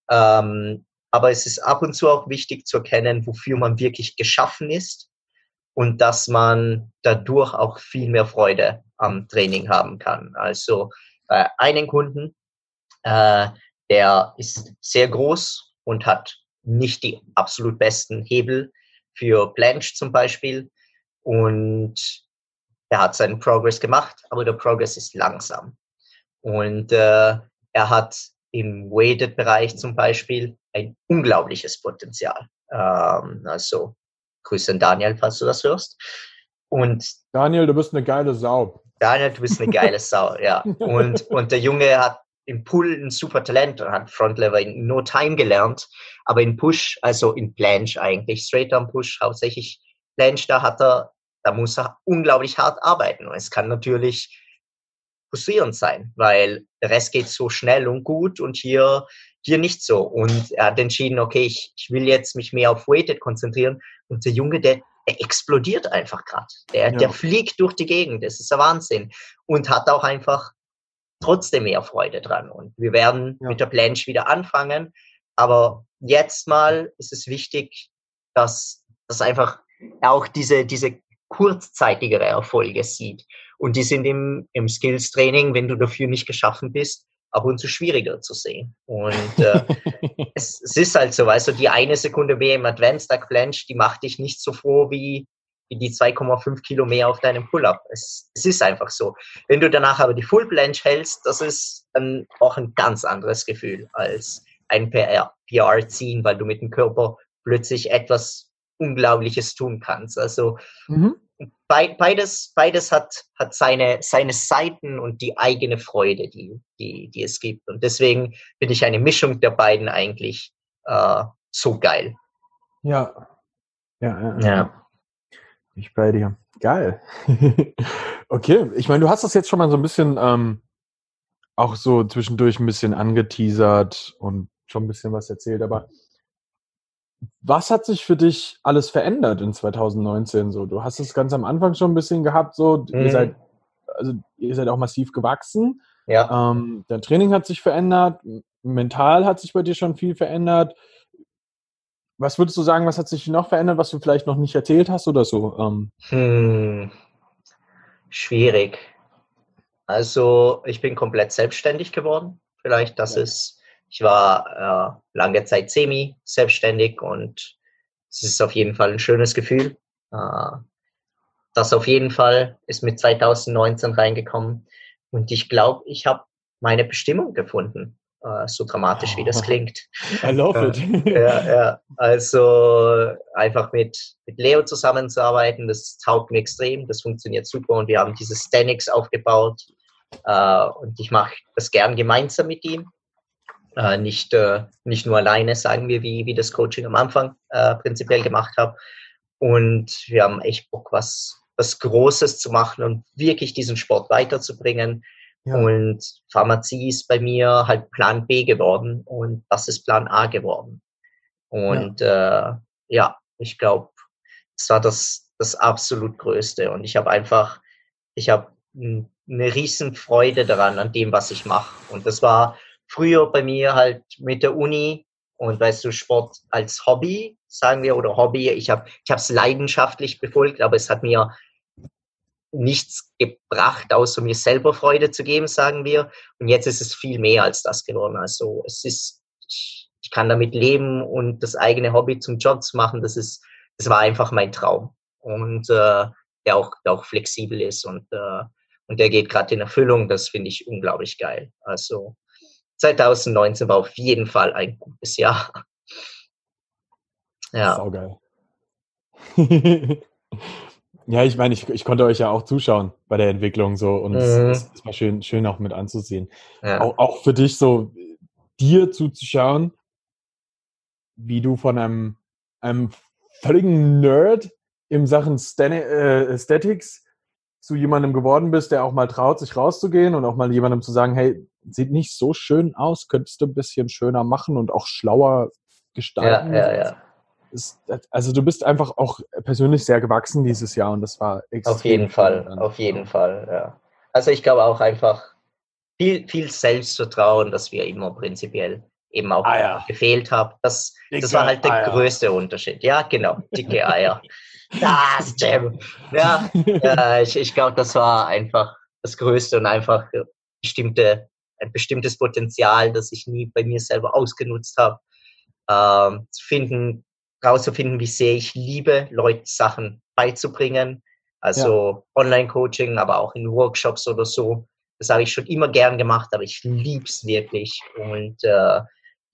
Ähm, aber es ist ab und zu auch wichtig zu erkennen, wofür man wirklich geschaffen ist und dass man dadurch auch viel mehr Freude am Training haben kann. Also bei äh, einen Kunden, äh, der ist sehr groß und hat nicht die absolut besten Hebel für Planche zum Beispiel. Und er hat seinen Progress gemacht, aber der Progress ist langsam. Und äh, er hat im Weighted-Bereich zum Beispiel ein unglaubliches Potenzial. Ähm, also Grüße an Daniel, falls du das hörst. Und Daniel, du bist eine geile Sau. Daniel, du bist eine geile Sau, ja. Und, und der Junge hat im Pull ein super Talent und hat Frontlever in No Time gelernt, aber in Push, also in Planche eigentlich, Straight Arm Push, hauptsächlich Planche, da hat er, da muss er unglaublich hart arbeiten. Und es kann natürlich frustrierend sein, weil der Rest geht so schnell und gut und hier, hier nicht so. Und er hat entschieden, okay, ich, ich will jetzt mich mehr auf Weighted konzentrieren. Und der Junge, der, der explodiert einfach gerade. Der, ja. der fliegt durch die Gegend. Das ist der Wahnsinn. Und hat auch einfach trotzdem mehr Freude dran. Und wir werden ja. mit der Planche wieder anfangen. Aber jetzt mal ist es wichtig, dass, dass einfach auch diese, diese kurzzeitigere Erfolge sieht. Und die sind im, im Skills-Training, wenn du dafür nicht geschaffen bist, ab und zu schwieriger zu sehen. Und äh, es, es, ist halt so, weißt du, die eine Sekunde mehr im Advanced Duck Planche, die macht dich nicht so froh wie, wie die 2,5 Kilo mehr auf deinem Pull-Up. Es, es ist einfach so. Wenn du danach aber die Full Planche hältst, das ist dann auch ein ganz anderes Gefühl als ein PR, PR ziehen, weil du mit dem Körper plötzlich etwas Unglaubliches tun kannst. Also mhm. Beides, beides hat, hat seine, seine Seiten und die eigene Freude, die, die, die es gibt. Und deswegen finde ich eine Mischung der beiden eigentlich äh, so geil. Ja. Ja, ja. ja. Ich bei dir. Geil. okay, ich meine, du hast das jetzt schon mal so ein bisschen ähm, auch so zwischendurch ein bisschen angeteasert und schon ein bisschen was erzählt, aber was hat sich für dich alles verändert in 2019? So, du hast es ganz am Anfang schon ein bisschen gehabt, so, mhm. ihr seid, also ihr seid auch massiv gewachsen. Ja. Ähm, dein Training hat sich verändert, mental hat sich bei dir schon viel verändert. Was würdest du sagen, was hat sich noch verändert, was du vielleicht noch nicht erzählt hast oder so? Ähm, hm. Schwierig. Also ich bin komplett selbstständig geworden. Vielleicht das ja. ist ich war äh, lange Zeit semi selbstständig und es ist auf jeden Fall ein schönes Gefühl. Äh, das auf jeden Fall ist mit 2019 reingekommen und ich glaube, ich habe meine Bestimmung gefunden. Äh, so dramatisch wie das klingt. I love it. ja, ja, also einfach mit, mit Leo zusammenzuarbeiten, das taugt mir extrem, das funktioniert super und wir haben dieses Stanix aufgebaut äh, und ich mache das gern gemeinsam mit ihm äh, nicht, äh, nicht nur alleine, sagen wir, wie, wie das Coaching am Anfang äh, prinzipiell gemacht habe. Und wir haben echt Bock, was, was Großes zu machen und wirklich diesen Sport weiterzubringen. Ja. Und Pharmazie ist bei mir halt Plan B geworden und das ist Plan A geworden. Und ja, äh, ja ich glaube, das war das, das absolut Größte. Und ich habe einfach, ich habe eine riesen Freude daran, an dem, was ich mache. Und das war früher bei mir halt mit der Uni und weißt du, Sport als Hobby, sagen wir, oder Hobby, ich habe ich es leidenschaftlich befolgt, aber es hat mir nichts gebracht, außer mir selber Freude zu geben, sagen wir. Und jetzt ist es viel mehr als das geworden. Also es ist, ich, ich kann damit leben und das eigene Hobby zum Job zu machen, das ist, das war einfach mein Traum. Und äh, der auch, der auch flexibel ist und, äh, und der geht gerade in Erfüllung. Das finde ich unglaublich geil. Also 2019 war auf jeden Fall ein gutes Jahr. Ja. Saugeil. ja, ich meine, ich, ich konnte euch ja auch zuschauen bei der Entwicklung so und mhm. es, es, war schön, schön auch mit anzusehen. Ja. Auch, auch für dich so, dir zuzuschauen, wie du von einem, einem völligen Nerd in Sachen Stani äh, Statics zu jemandem geworden bist, der auch mal traut, sich rauszugehen und auch mal jemandem zu sagen, hey, sieht nicht so schön aus, könntest du ein bisschen schöner machen und auch schlauer gestalten. Ja, ja, ja. Ist, also du bist einfach auch persönlich sehr gewachsen dieses Jahr und das war extrem. Auf jeden Fall, dann. auf jeden Fall, ja. Also ich glaube auch einfach viel, viel Selbstvertrauen, das wir immer prinzipiell eben auch ah, ja. gefehlt haben. Das, das war halt der Eier. größte Unterschied. Ja, genau, dicke Eier. das, Jam. Ja, ja ich, ich glaube, das war einfach das Größte und einfach bestimmte ein bestimmtes Potenzial, das ich nie bei mir selber ausgenutzt habe, ähm, zu finden, rauszufinden, wie sehr ich liebe, Leuten Sachen beizubringen. Also ja. Online-Coaching, aber auch in Workshops oder so. Das habe ich schon immer gern gemacht, aber ich liebe es wirklich. Und, äh,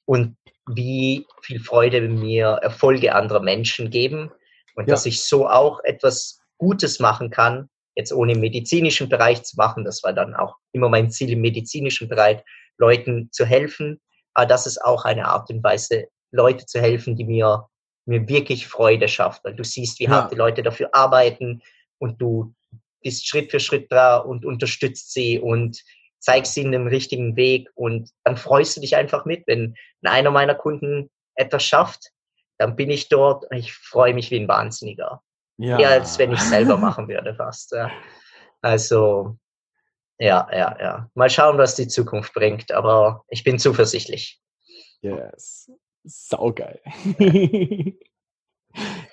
und wie viel Freude mir Erfolge anderer Menschen geben. Und ja. dass ich so auch etwas Gutes machen kann, jetzt ohne im medizinischen Bereich zu machen. Das war dann auch immer mein Ziel im medizinischen Bereich, Leuten zu helfen. Aber das ist auch eine Art und Weise, Leute zu helfen, die mir, mir wirklich Freude schafft. Weil du siehst, wie ja. hart die Leute dafür arbeiten und du bist Schritt für Schritt da und unterstützt sie und zeigst ihnen den richtigen Weg und dann freust du dich einfach mit. Wenn einer meiner Kunden etwas schafft, dann bin ich dort und ich freue mich wie ein Wahnsinniger. Ja. Eher als wenn ich selber machen würde fast. Ja. Also, ja, ja, ja. Mal schauen, was die Zukunft bringt, aber ich bin zuversichtlich. Yes. Saugeil.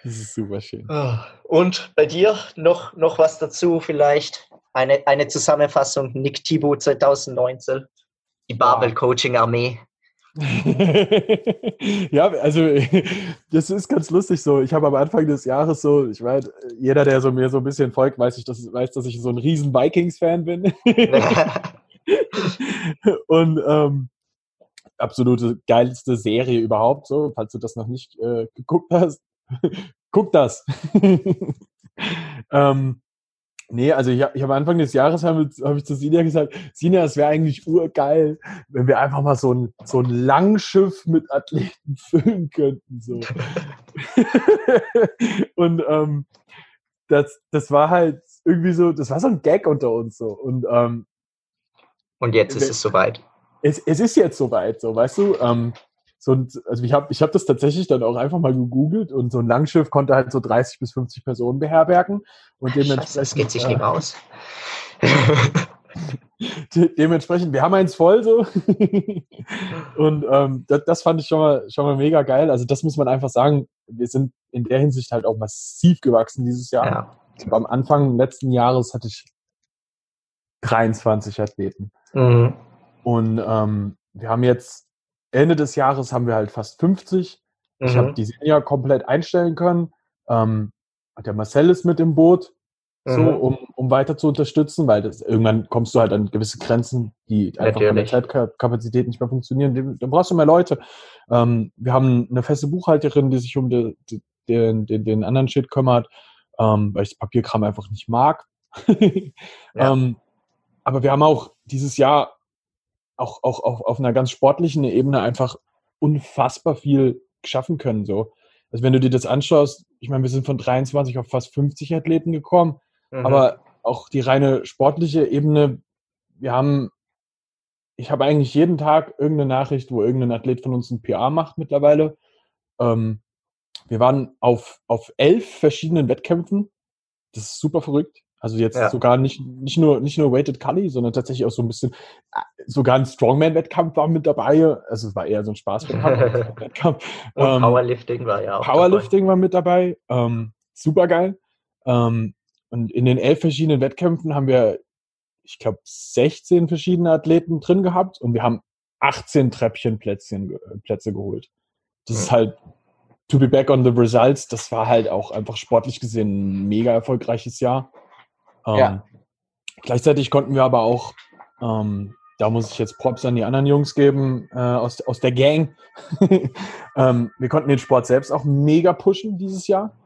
das ist super schön. Ah, und bei dir noch, noch was dazu vielleicht? Eine, eine Zusammenfassung, Nick Thibaut 2019, die Babel Coaching Armee. ja, also das ist ganz lustig so. Ich habe am Anfang des Jahres so, ich meine, jeder, der so mir so ein bisschen folgt, weiß, ich, dass, weiß dass ich so ein riesen Vikings-Fan bin. und ähm, absolute geilste Serie überhaupt, so, falls du das noch nicht äh, geguckt hast. guck das. ähm, Nee, also ich, ich habe Anfang des Jahres habe hab ich zu Sinja gesagt, Sinja, es wäre eigentlich urgeil, wenn wir einfach mal so ein, so ein Langschiff mit Athleten füllen könnten. So. und ähm, das, das war halt irgendwie so, das war so ein Gag unter uns so. Und, ähm, und jetzt ist es soweit. Es, es ist jetzt soweit, so, weißt du? Ähm, so ein, also ich habe ich hab das tatsächlich dann auch einfach mal gegoogelt und so ein Langschiff konnte halt so 30 bis 50 Personen beherbergen und dementsprechend. Scheiße, das geht sich nicht aus. dementsprechend, wir haben eins voll so. und ähm, das, das, fand ich schon mal, schon mal mega geil. Also das muss man einfach sagen, wir sind in der Hinsicht halt auch massiv gewachsen dieses Jahr. Ja. Am Anfang letzten Jahres hatte ich 23 Athleten. Mhm. Und ähm, wir haben jetzt Ende des Jahres haben wir halt fast 50. Mhm. Ich habe die Senior komplett einstellen können. Ähm, der Marcel ist mit im Boot, mhm. so, um, um weiter zu unterstützen, weil das, irgendwann kommst du halt an gewisse Grenzen, die einfach von der Zeitkapazität nicht mehr funktionieren. Dann brauchst du mehr Leute. Ähm, wir haben eine feste Buchhalterin, die sich um de, de, den, den, den anderen Shit kümmert, ähm, weil ich das Papierkram einfach nicht mag. ja. ähm, aber wir haben auch dieses Jahr auch, auch, auch auf einer ganz sportlichen Ebene einfach unfassbar viel schaffen können. So. Also wenn du dir das anschaust, ich meine, wir sind von 23 auf fast 50 Athleten gekommen, mhm. aber auch die reine sportliche Ebene, wir haben, ich habe eigentlich jeden Tag irgendeine Nachricht, wo irgendein Athlet von uns ein PA macht mittlerweile. Ähm, wir waren auf, auf elf verschiedenen Wettkämpfen. Das ist super verrückt. Also jetzt ja. sogar nicht, nicht nur, nicht nur Weighted Cully, sondern tatsächlich auch so ein bisschen, äh, sogar ein Strongman-Wettkampf war mit dabei. Also es war eher so ein Spaßwettkampf. Ähm, Powerlifting war ja auch Powerlifting dabei. war mit dabei. Ähm, super geil. Ähm, und in den elf verschiedenen Wettkämpfen haben wir, ich glaube, 16 verschiedene Athleten drin gehabt und wir haben 18 Treppchenplätzchen, Plätze geholt. Das mhm. ist halt to be back on the results. Das war halt auch einfach sportlich gesehen ein mega erfolgreiches Jahr. Ähm, ja. Gleichzeitig konnten wir aber auch, ähm, da muss ich jetzt Props an die anderen Jungs geben, äh, aus, aus der Gang. ähm, wir konnten den Sport selbst auch mega pushen dieses Jahr.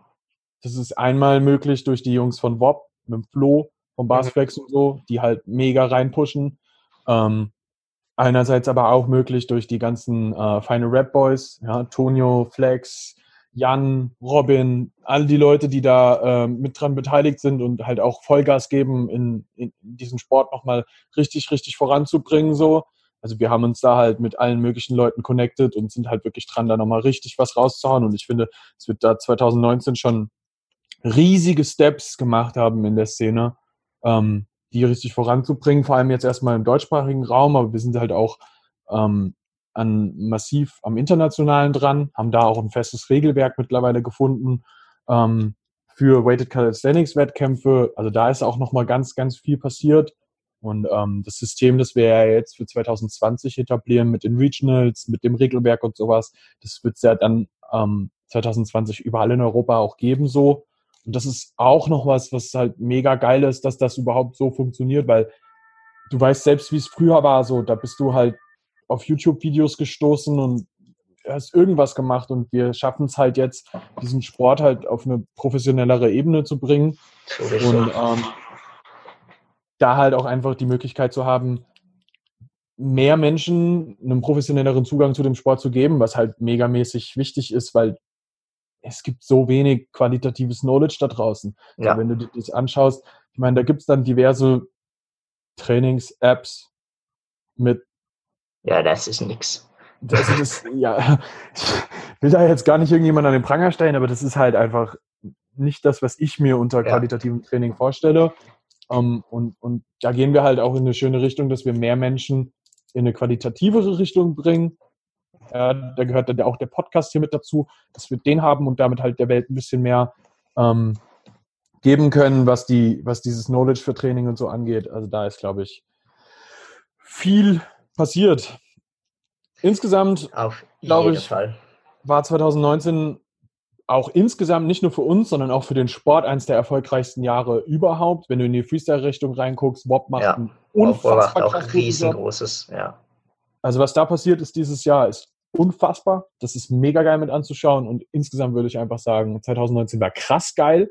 Das ist einmal möglich durch die Jungs von WOP, mit dem Flo, vom Barsflex mhm. und so, die halt mega reinpushen. Ähm, einerseits aber auch möglich durch die ganzen äh, Final Rap Boys, ja, Tonio, Flex, Jan, Robin, all die Leute, die da äh, mit dran beteiligt sind und halt auch Vollgas geben, in, in diesen Sport nochmal richtig, richtig voranzubringen. So. Also wir haben uns da halt mit allen möglichen Leuten connected und sind halt wirklich dran, da nochmal richtig was rauszuhauen. Und ich finde, es wird da 2019 schon riesige Steps gemacht haben in der Szene, ähm, die richtig voranzubringen, vor allem jetzt erstmal im deutschsprachigen Raum, aber wir sind halt auch ähm, an massiv am Internationalen dran, haben da auch ein festes Regelwerk mittlerweile gefunden ähm, für Weighted Calisthenics Wettkämpfe. Also da ist auch nochmal ganz, ganz viel passiert. Und ähm, das System, das wir ja jetzt für 2020 etablieren mit den Regionals, mit dem Regelwerk und sowas, das wird es ja dann ähm, 2020 überall in Europa auch geben so. Und das ist auch noch was, was halt mega geil ist, dass das überhaupt so funktioniert, weil du weißt selbst, wie es früher war, so, da bist du halt auf YouTube-Videos gestoßen und hast irgendwas gemacht und wir schaffen es halt jetzt, diesen Sport halt auf eine professionellere Ebene zu bringen. Und ähm, da halt auch einfach die Möglichkeit zu haben, mehr Menschen einen professionelleren Zugang zu dem Sport zu geben, was halt megamäßig wichtig ist, weil es gibt so wenig qualitatives Knowledge da draußen. Ja. Also wenn du dir das anschaust, ich meine, da gibt es dann diverse Trainings-Apps, mit. Ja, das ist nix. Das ist, ja, ich will da jetzt gar nicht irgendjemand an den Pranger stellen, aber das ist halt einfach nicht das, was ich mir unter qualitativem Training vorstelle. Um, ähm, und, und da gehen wir halt auch in eine schöne Richtung, dass wir mehr Menschen in eine qualitativere Richtung bringen. Ja, da gehört dann auch der Podcast hier mit dazu, dass wir den haben und damit halt der Welt ein bisschen mehr ähm, geben können, was die, was dieses Knowledge für Training und so angeht. Also da ist, glaube ich, viel passiert. Insgesamt, glaube ich, Fall. war 2019 auch insgesamt nicht nur für uns, sondern auch für den Sport eines der erfolgreichsten Jahre überhaupt. Wenn du in die Freestyle-Richtung reinguckst, Bob macht ja. ein unfassbar macht auch riesengroßes, ja. Also was da passiert ist dieses Jahr, ist unfassbar. Das ist mega geil mit anzuschauen und insgesamt würde ich einfach sagen, 2019 war krass geil.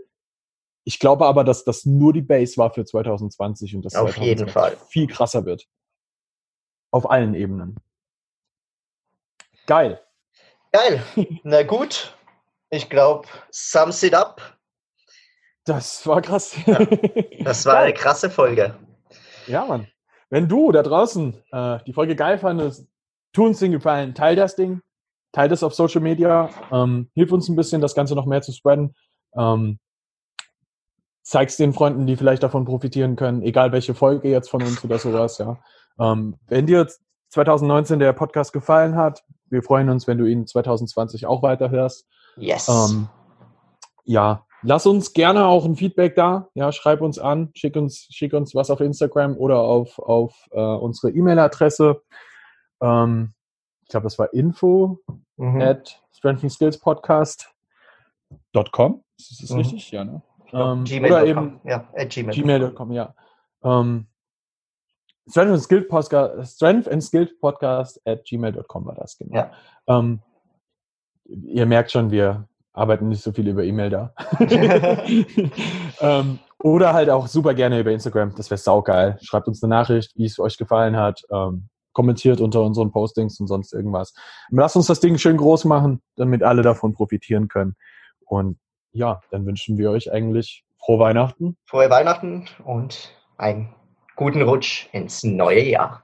Ich glaube aber, dass das nur die Base war für 2020 und das Auf jeden Fall. viel krasser wird. Auf allen Ebenen. Geil. Geil. Na gut. Ich glaube, sums it up. Das war krass. Ja, das war eine krasse Folge. Ja, Mann. Wenn du da draußen äh, die Folge geil fandest, tu uns den Gefallen, teil das Ding, teil das auf Social Media, ähm, hilf uns ein bisschen, das Ganze noch mehr zu spreaden. Ähm, zeig's den Freunden, die vielleicht davon profitieren können, egal welche Folge jetzt von uns oder sowas, ja. Ähm, wenn dir 2019 der Podcast gefallen hat, wir freuen uns, wenn du ihn 2020 auch weiterhörst. Yes. Ähm, ja, lass uns gerne auch ein Feedback da. Ja, schreib uns an, schick uns, schick uns was auf Instagram oder auf, auf äh, unsere E-Mail-Adresse. Ähm, ich glaube, das war info mhm. at strengthandskillspodcast.com. Ist das mhm. richtig? Ja, ne? Ähm, oder eben ja, at gmail.com, gmail ja. Ähm, Strength and Skilled Podcast, Strength and Skilled Podcast at gmail.com war das, genau. Ja. Ähm, ihr merkt schon, wir arbeiten nicht so viel über E-Mail da. ähm, oder halt auch super gerne über Instagram. Das wäre saugeil. Schreibt uns eine Nachricht, wie es euch gefallen hat. Ähm, kommentiert unter unseren Postings und sonst irgendwas. Lasst uns das Ding schön groß machen, damit alle davon profitieren können. Und ja, dann wünschen wir euch eigentlich frohe Weihnachten. Frohe Weihnachten und einen guten Rutsch ins neue Jahr.